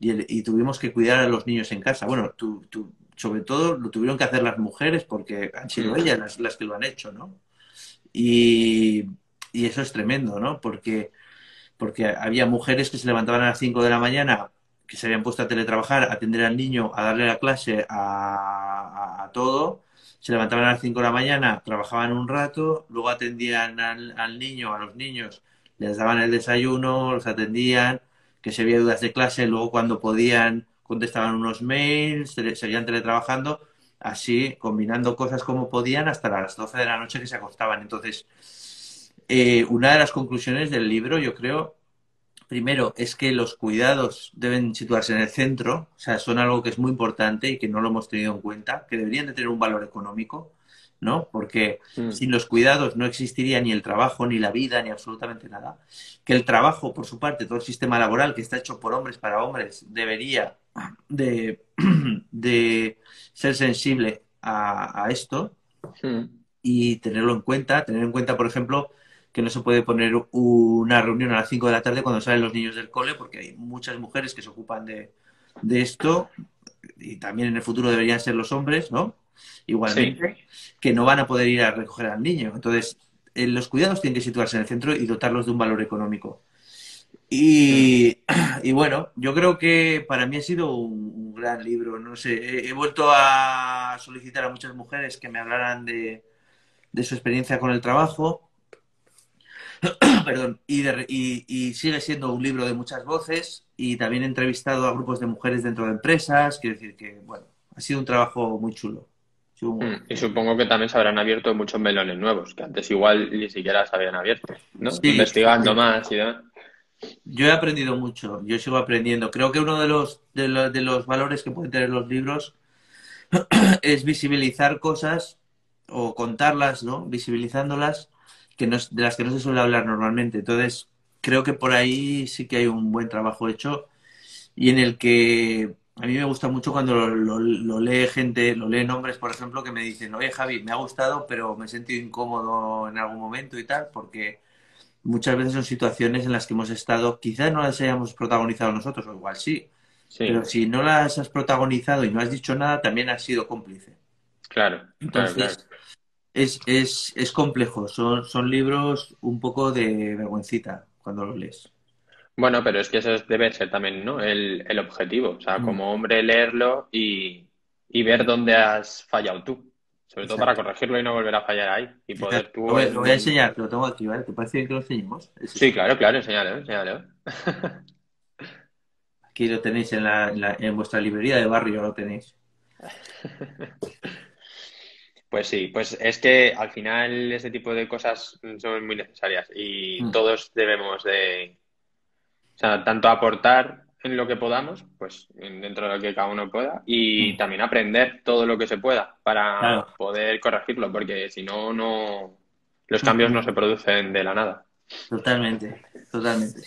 y, el- y tuvimos que cuidar a los niños en casa. Bueno, tú, tú- sobre todo lo tuvieron que hacer las mujeres porque han sido Mm. ellas las, las que lo han hecho, ¿no? Y, y eso es tremendo, ¿no? Porque, porque había mujeres que se levantaban a las 5 de la mañana, que se habían puesto a teletrabajar, a atender al niño, a darle la clase, a, todo. Se levantaban a las 5 de la mañana, trabajaban un rato, luego atendían al, al niño, a los niños, les daban el desayuno, los atendían, que si había dudas de clase, luego cuando podían contestaban unos mails, seguían teletrabajando, así combinando cosas como podían hasta las 12 de la noche que se acostaban. Entonces, eh, una de las conclusiones del libro, yo creo, primero, es que los cuidados deben situarse en el centro, o sea, son algo que es muy importante y que no lo hemos tenido en cuenta, que deberían de tener un valor económico, ¿no? Porque Mm. sin los cuidados no existiría ni el trabajo, ni la vida, ni absolutamente nada. Que el trabajo, por su parte, todo el sistema laboral que está hecho por hombres para hombres, debería de, *clears throat* de ser sensible a, a esto Mm. y tenerlo en cuenta. Tener en cuenta, por ejemplo, que no se puede poner una reunión a las 5 de la tarde cuando salen los niños del cole, porque hay muchas mujeres que se ocupan de, de esto y también en el futuro deberían ser los hombres, ¿no? Igualmente, que no van a poder ir a recoger al niño. Entonces, eh, los cuidados tienen que situarse en el centro y dotarlos de un valor económico. Y, *clears throat* y bueno, yo creo que para mí ha sido un, un gran libro. No sé, he, he vuelto a solicitar a muchas mujeres que me hablaran de, de su experiencia con el trabajo. *coughs* Perdón, y, de- y- y sigue siendo un libro de muchas voces. Y también he entrevistado a grupos de mujeres dentro de empresas. Quiero decir que, bueno, ha sido un trabajo muy chulo. Muy- Mm. Y supongo que también se habrán abierto muchos melones nuevos, que antes igual ni siquiera se habían abierto, ¿no? Sí. Investigando más y demás. Yo he aprendido mucho, yo sigo aprendiendo. Creo que uno de los, de lo- de los valores que pueden tener los libros *coughs* es visibilizar cosas o contarlas, ¿no? Visibilizándolas que no, es- de las que no se suele hablar normalmente. Entonces, creo que por ahí sí que hay un buen trabajo hecho y en el que a mí me gusta mucho cuando lo, lo- lo lee gente, lo leen hombres, por ejemplo, que me dicen, oye Javi, me ha gustado, pero me he sentido incómodo en algún momento y tal, porque muchas veces son situaciones en las que hemos estado, quizás no las hayamos protagonizado nosotros, o igual sí, Sí, pero si no las has protagonizado y no has dicho nada, también has sido cómplice. claro, claro, Entonces, claro. Es, es, es complejo, son, son libros un poco de vergüencita cuando los lees. Bueno, pero es que eso es- debe ser también, ¿no? El, el objetivo. O sea, Mm. como hombre leerlo y, y ver dónde has fallado tú. Sobre todo para corregirlo y no volver a fallar ahí. Y poder tú... Lo voy, lo voy a enseñar, lo tengo aquí, ¿vale? ¿Te parece bien que lo enseñemos? Es- Sí, claro, claro, enséñalo, enséñalo. *laughs* Aquí lo tenéis en, la, en, la- en vuestra librería de barrio, lo tenéis. *laughs* Pues sí, pues es que al final ese tipo de cosas son muy necesarias y Mm. todos debemos de, o sea, tanto aportar en lo que podamos, pues dentro de lo que cada uno pueda, y también aprender todo lo que se pueda para poder corregirlo, porque si no, no los cambios no se producen de la nada. Totalmente, totalmente.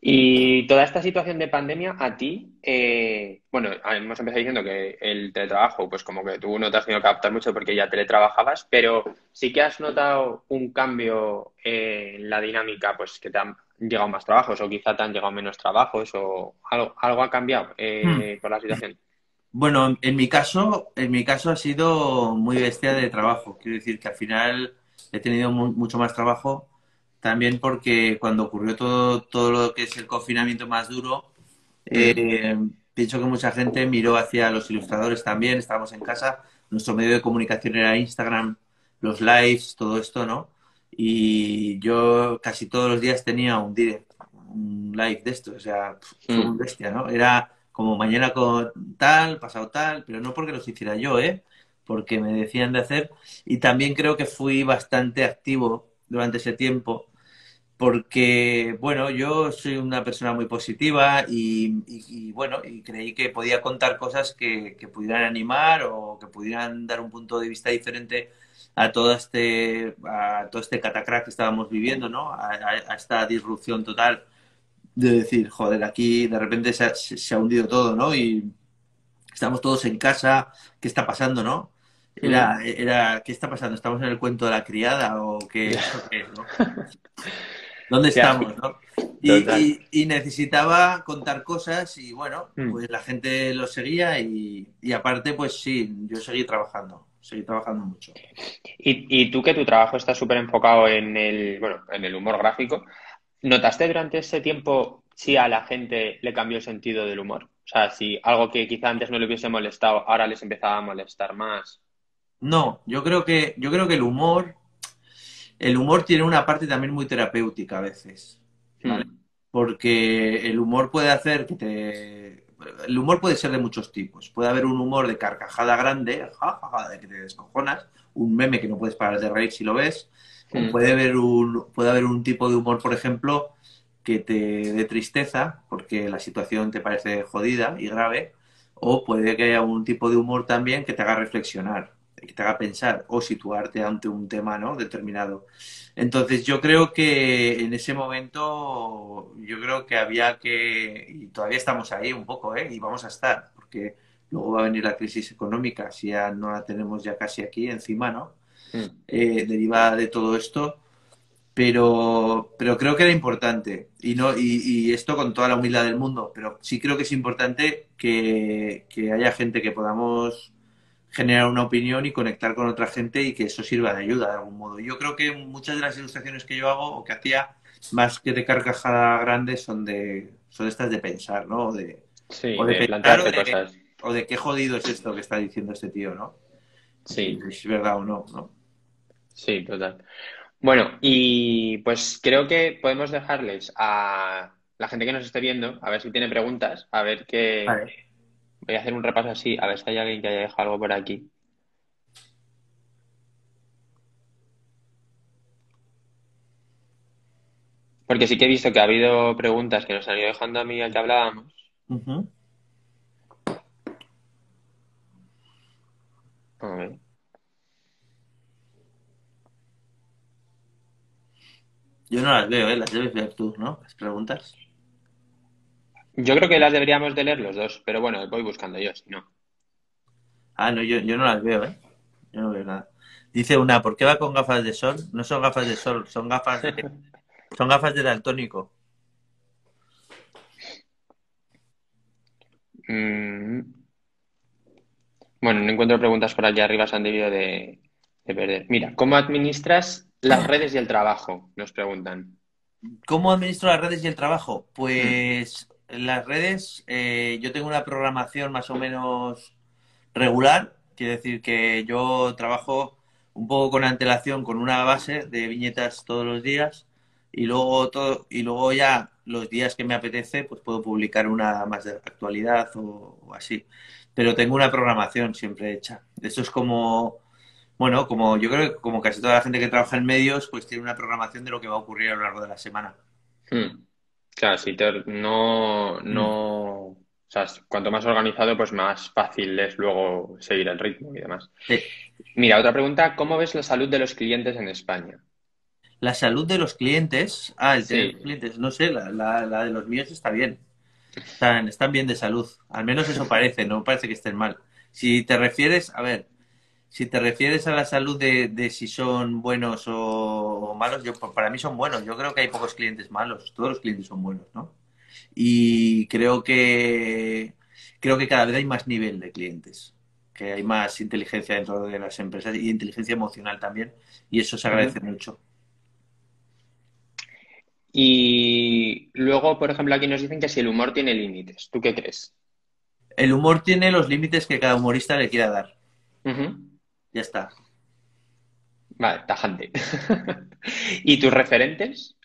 Y toda esta situación de pandemia, a ti, eh, bueno, hemos empezado diciendo que el teletrabajo, pues como que tú no te has tenido que adaptar mucho porque ya teletrabajabas, pero sí que has notado un cambio en la dinámica, pues que te han llegado más trabajos o quizá te han llegado menos trabajos o algo, algo ha cambiado eh, hmm. por la situación. Bueno, en mi caso, en mi caso ha sido muy bestia de trabajo. Quiero decir que al final he tenido mucho más trabajo también porque cuando ocurrió todo, todo lo que es el confinamiento más duro, eh, pienso que mucha gente miró hacia los ilustradores también, estábamos en casa, nuestro medio de comunicación era Instagram, los lives, todo esto, ¿no? Y yo casi todos los días tenía un direct, un live de esto, o sea, fue mm. un bestia, ¿no? Era como mañana con tal, pasado tal, pero no porque los hiciera yo, ¿eh? Porque me decían de hacer. Y también creo que fui bastante activo durante ese tiempo porque, bueno, yo soy una persona muy positiva y, bueno, y creí que podía contar cosas que, pudieran animar o que pudieran dar un punto de vista diferente a todo este, a todo este catacrack que estábamos viviendo, ¿no? A, esta disrupción total de decir, joder, aquí de repente se ha, se ha, hundido todo, ¿no? Y estamos todos en casa, ¿qué está pasando, no? Era, era, ¿qué está pasando? ¿Estamos en el cuento de la criada o qué, qué es, no? *laughs* ¿Dónde estamos? ¿no? Y, necesitaba contar cosas y bueno, mm. pues la gente lo seguía y, aparte pues sí, yo seguí trabajando, seguí trabajando mucho. Y, tú que tu trabajo está súper enfocado en el, bueno, en el humor gráfico, ¿notaste durante ese tiempo si a la gente le cambió el sentido del humor? O sea, si algo que quizá antes no le hubiese molestado, ahora les empezaba a molestar más. No, yo creo que, yo creo que el humor el humor tiene una parte también muy terapéutica a veces, ¿vale? Hmm. Porque el humor puede hacer que te... El humor puede ser de muchos tipos. Puede haber un humor de carcajada grande, jajaja, de que te descojonas, un meme que no puedes parar de reír si lo ves. Hmm. puede, haber un, puede haber un tipo de humor, por ejemplo, que te dé tristeza porque la situación te parece jodida y grave. O puede que haya un tipo de humor también que te haga reflexionar que te haga pensar o situarte ante un tema ¿no? determinado. Entonces yo creo que en ese momento yo creo que había que, y todavía estamos ahí un poco, ¿eh? y vamos a estar, porque luego va a venir la crisis económica, si ya no la tenemos ya casi aquí encima, ¿no? Mm. Eh, derivada de todo esto. Pero, pero creo que era importante, y, no, y, esto con toda la humildad del mundo, pero sí creo que es importante que, que haya gente que podamos generar una opinión y conectar con otra gente y que eso sirva de ayuda de algún modo. Yo creo que muchas de las ilustraciones que yo hago o que hacía, más que de carcajada grande, son de son estas de pensar, ¿no? O de, o de, pensar, cosas. o de qué jodido es esto que está diciendo este tío, ¿no? Sí. Si es verdad o no, ¿no? Sí, total. Bueno, y pues creo que podemos dejarles a la gente que nos esté viendo, a ver si tiene preguntas, a ver qué, Voy a hacer un repaso así, a ver si hay alguien que haya dejado algo por aquí. Porque sí que he visto que ha habido preguntas que nos han ido dejando a mí al que hablábamos. A ver. Yo no las veo, ¿eh? Las debes ver tú, ¿no? Las preguntas. Yo creo que las deberíamos de leer los dos, pero bueno, voy buscando yo, si no. Ah, no, yo, no las veo, ¿eh? Yo no veo nada. Dice una, ¿por qué va con gafas de sol? No son gafas de sol, son gafas de, *laughs* son gafas de daltónico. Mm. Bueno, no encuentro preguntas por aquí arriba, se han debido de, de perder. Mira, ¿cómo administras las redes y el trabajo? Nos preguntan. ¿Cómo administro las redes y el trabajo? Pues en las redes eh, yo tengo una programación más o menos regular, quiere decir que yo trabajo un poco con antelación con una base de viñetas todos los días y luego todo y luego ya los días que me apetece pues puedo publicar una más de actualidad o, así. Pero tengo una programación siempre hecha. Eso es como bueno como yo creo que como casi toda la gente que trabaja en medios pues tiene una programación de lo que va a ocurrir a lo largo de la semana. Hmm. Claro, si te- no, no, o sea, cuanto más organizado, pues más fácil es luego seguir el ritmo y demás. Sí. Mira, otra pregunta, ¿cómo ves la salud de los clientes en España? La salud de los clientes, ah, el de los clientes, no sé, la, la- la de los míos está bien. Están, están bien de salud. Al menos eso parece, no parece que estén mal. Si te refieres, a ver, si te refieres a la salud de, de si son buenos o, malos, yo para mí son buenos. Yo creo que hay pocos clientes malos. Todos los clientes son buenos, ¿no? Y creo que creo que cada vez hay más nivel de clientes, que hay más inteligencia dentro de las empresas y inteligencia emocional también, y eso se agradece mucho. Y luego, por ejemplo, aquí nos dicen que si el humor tiene límites, ¿tú qué crees? El humor tiene los límites que cada humorista le quiera dar. Ujú. Ya está. Vale, tajante. *laughs* ¿Y tus referentes?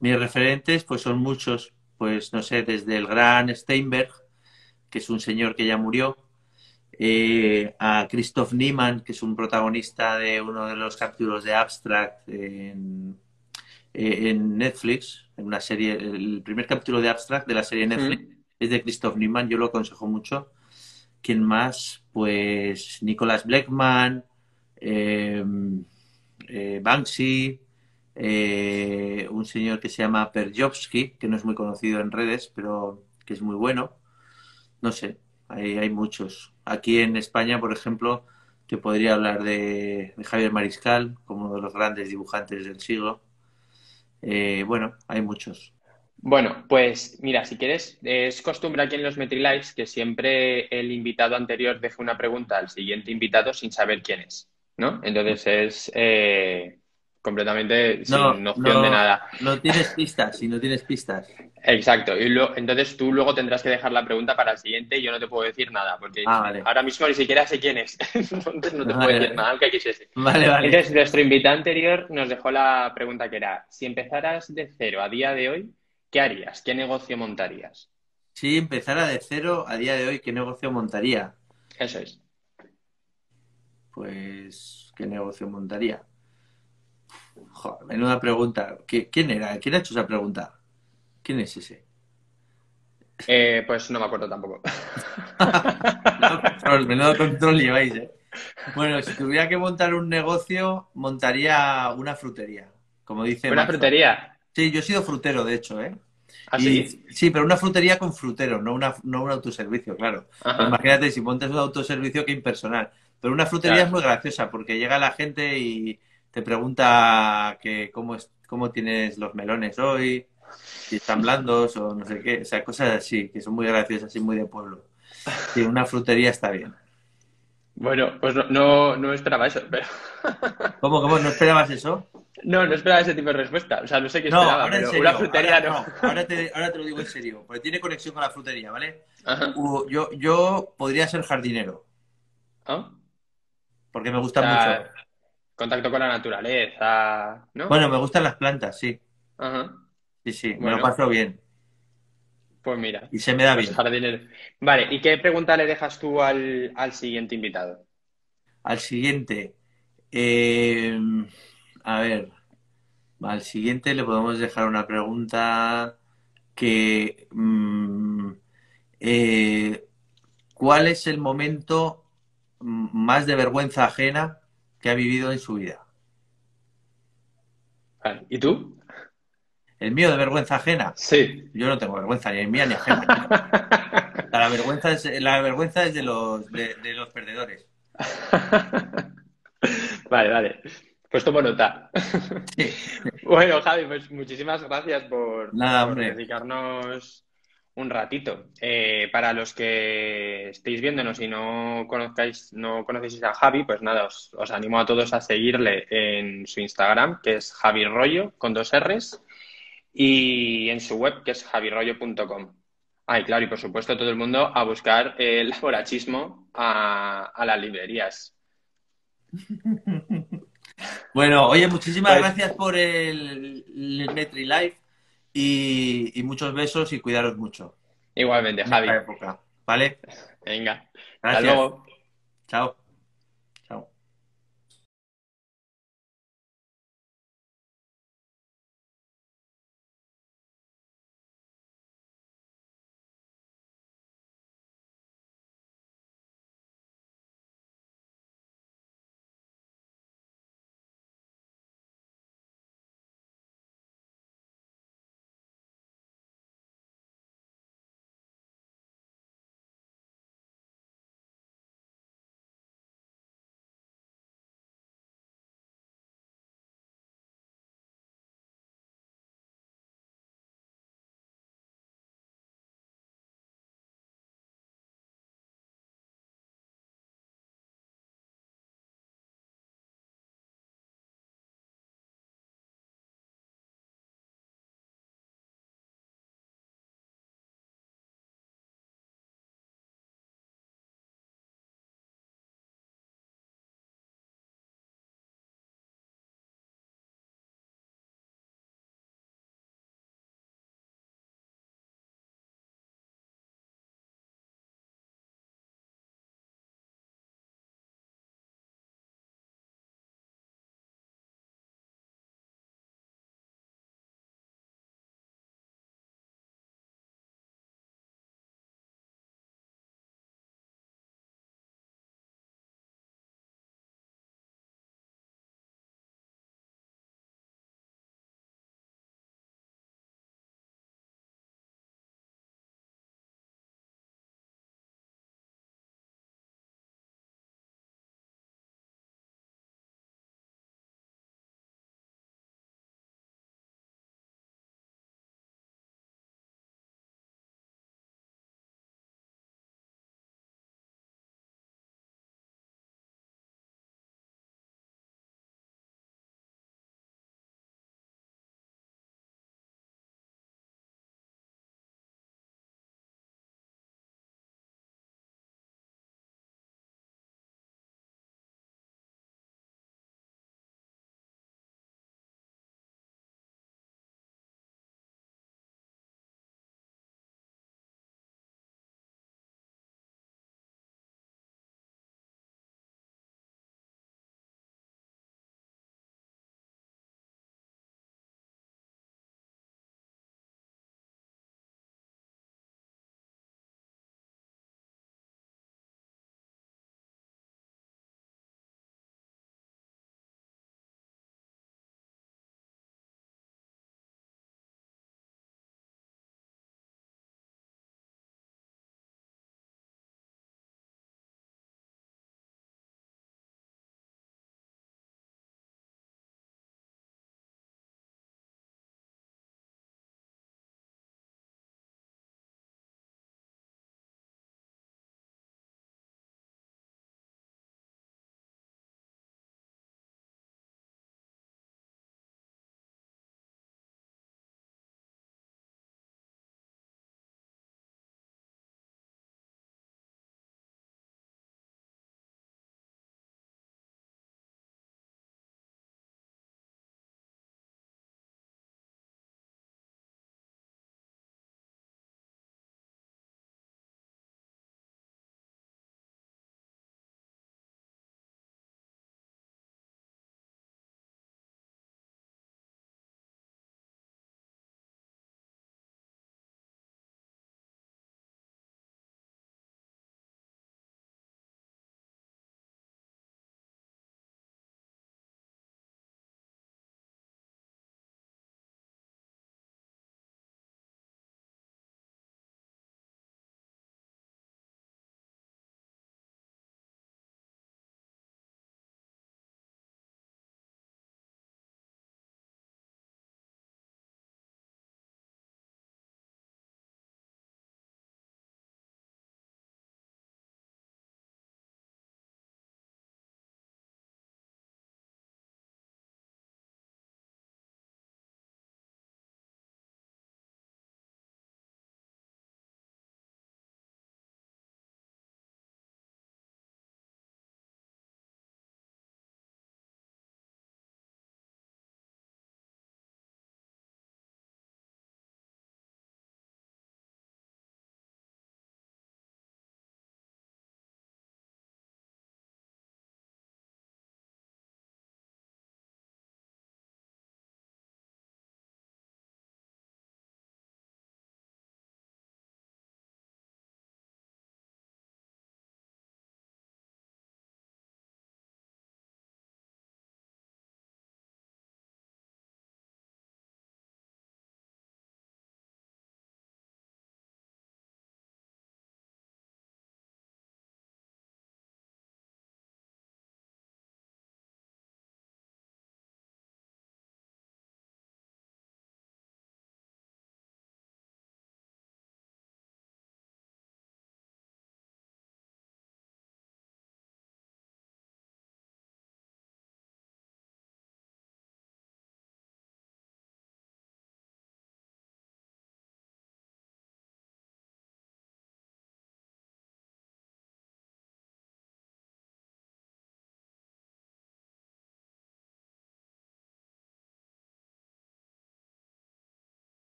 Mis referentes, pues son muchos, pues no sé, desde el gran Steinberg, que es un señor que ya murió, eh, a Christoph Niemann, que es un protagonista de uno de los capítulos de Abstract en, eh, en Netflix, en una serie, el primer capítulo de Abstract de la serie Netflix es de Christoph Niemann, yo lo aconsejo mucho. ¿Quién más? Pues Nicolas Bleckman, eh, eh, Banksy, eh, un señor que se llama Perjovsky, que no es muy conocido en redes, pero que es muy bueno. No sé, hay, hay muchos. Aquí en España, por ejemplo, te podría hablar de, de Javier Mariscal, como uno de los grandes dibujantes del siglo. Eh, bueno, hay muchos. Bueno, pues mira, si quieres, es costumbre aquí en los MetriLives que siempre el invitado anterior deje una pregunta al siguiente invitado sin saber quién es, ¿no? Entonces es eh, completamente No, sin noción no. de nada. No tienes pistas, si no tienes pistas. Exacto. Y lo- entonces tú luego tendrás que dejar la pregunta para el siguiente y yo no te puedo decir nada, porque Ah, vale. ahora mismo ni siquiera sé quién es. *laughs* Entonces no te puedo decir vale. nada, aunque quisiese. Vale, vale. Entonces, nuestro invitado anterior nos dejó la pregunta que era, si empezaras de cero a día de hoy, ¿qué harías? ¿Qué negocio montarías? Si empezara de cero a día de hoy, ¿qué negocio montaría? Eso es. Pues, ¿qué negocio montaría? Joder, menuda pregunta. ¿Qui- ¿Quién era? ¿Quién ha hecho esa pregunta? ¿Quién es ese? Eh, pues no me acuerdo tampoco. *laughs* Menudo control, menudo control lleváis, ¿eh? Bueno, si tuviera que montar un negocio, montaría una frutería. Como dice Una frutería. Sí, yo he sido frutero, de hecho, ¿eh? Y- sí, pero una frutería con frutero, no, una, no un autoservicio, claro. Ajá. Imagínate si montas un autoservicio que impersonal. Pero una frutería Claro. es muy graciosa porque llega la gente y te pregunta que cómo, es, cómo tienes los melones hoy, si están blandos o no sé qué. O sea, cosas así, que son muy graciosas y muy de pueblo. Sí, una frutería está bien. Bueno, pues no, no, no esperaba eso, pero ¿Cómo, cómo? ¿No esperabas eso? No, no esperaba ese tipo de respuesta. O sea, no sé qué No, esperaba, ahora en pero serio. una frutería ahora, no. Ahora te, ahora te lo digo en serio, porque tiene conexión con la frutería, ¿vale? Ajá. U- Yo, yo podría ser jardinero, ¿Ah? porque me gusta O sea, mucho. contacto con la naturaleza, ¿no? Bueno, me gustan las plantas, sí. Ajá. Sí, sí, me Bueno. lo paso bien. Pues mira, Y se me da bien. jardinero. Vale, ¿y qué pregunta le dejas tú al, al siguiente invitado? Al siguiente. eh, a ver. Al siguiente le podemos dejar una pregunta que... mm, eh, ¿cuál es el momento mm, más de vergüenza ajena que ha vivido en su vida? ¿y tú? ¿El mío de vergüenza ajena? Sí. Yo no tengo vergüenza, ni mía ni ajena. La vergüenza es, la vergüenza es de los, de, de los perdedores. *laughs* Vale, vale. Pues tomo nota. Sí. *laughs* Bueno, Javi, pues muchísimas gracias por, Nada, por hombre. dedicarnos un ratito. Eh, para los que estéis viéndonos y no conozcáis, no conocéis a Javi, pues nada, os, os animo a todos a seguirle en su Instagram, que es Javi Rollo, con dos R's, y en su web, que es javirollo.com. Ah, y claro, y por supuesto todo el mundo a buscar el *laughs* laborachismo a, a las librerías. *laughs* Bueno, oye, muchísimas gracias por el, el Metri Live y, y muchos besos y cuidaros mucho. Igualmente, en Javi. época, ¿vale? Venga, hasta Gracias. luego. Chao.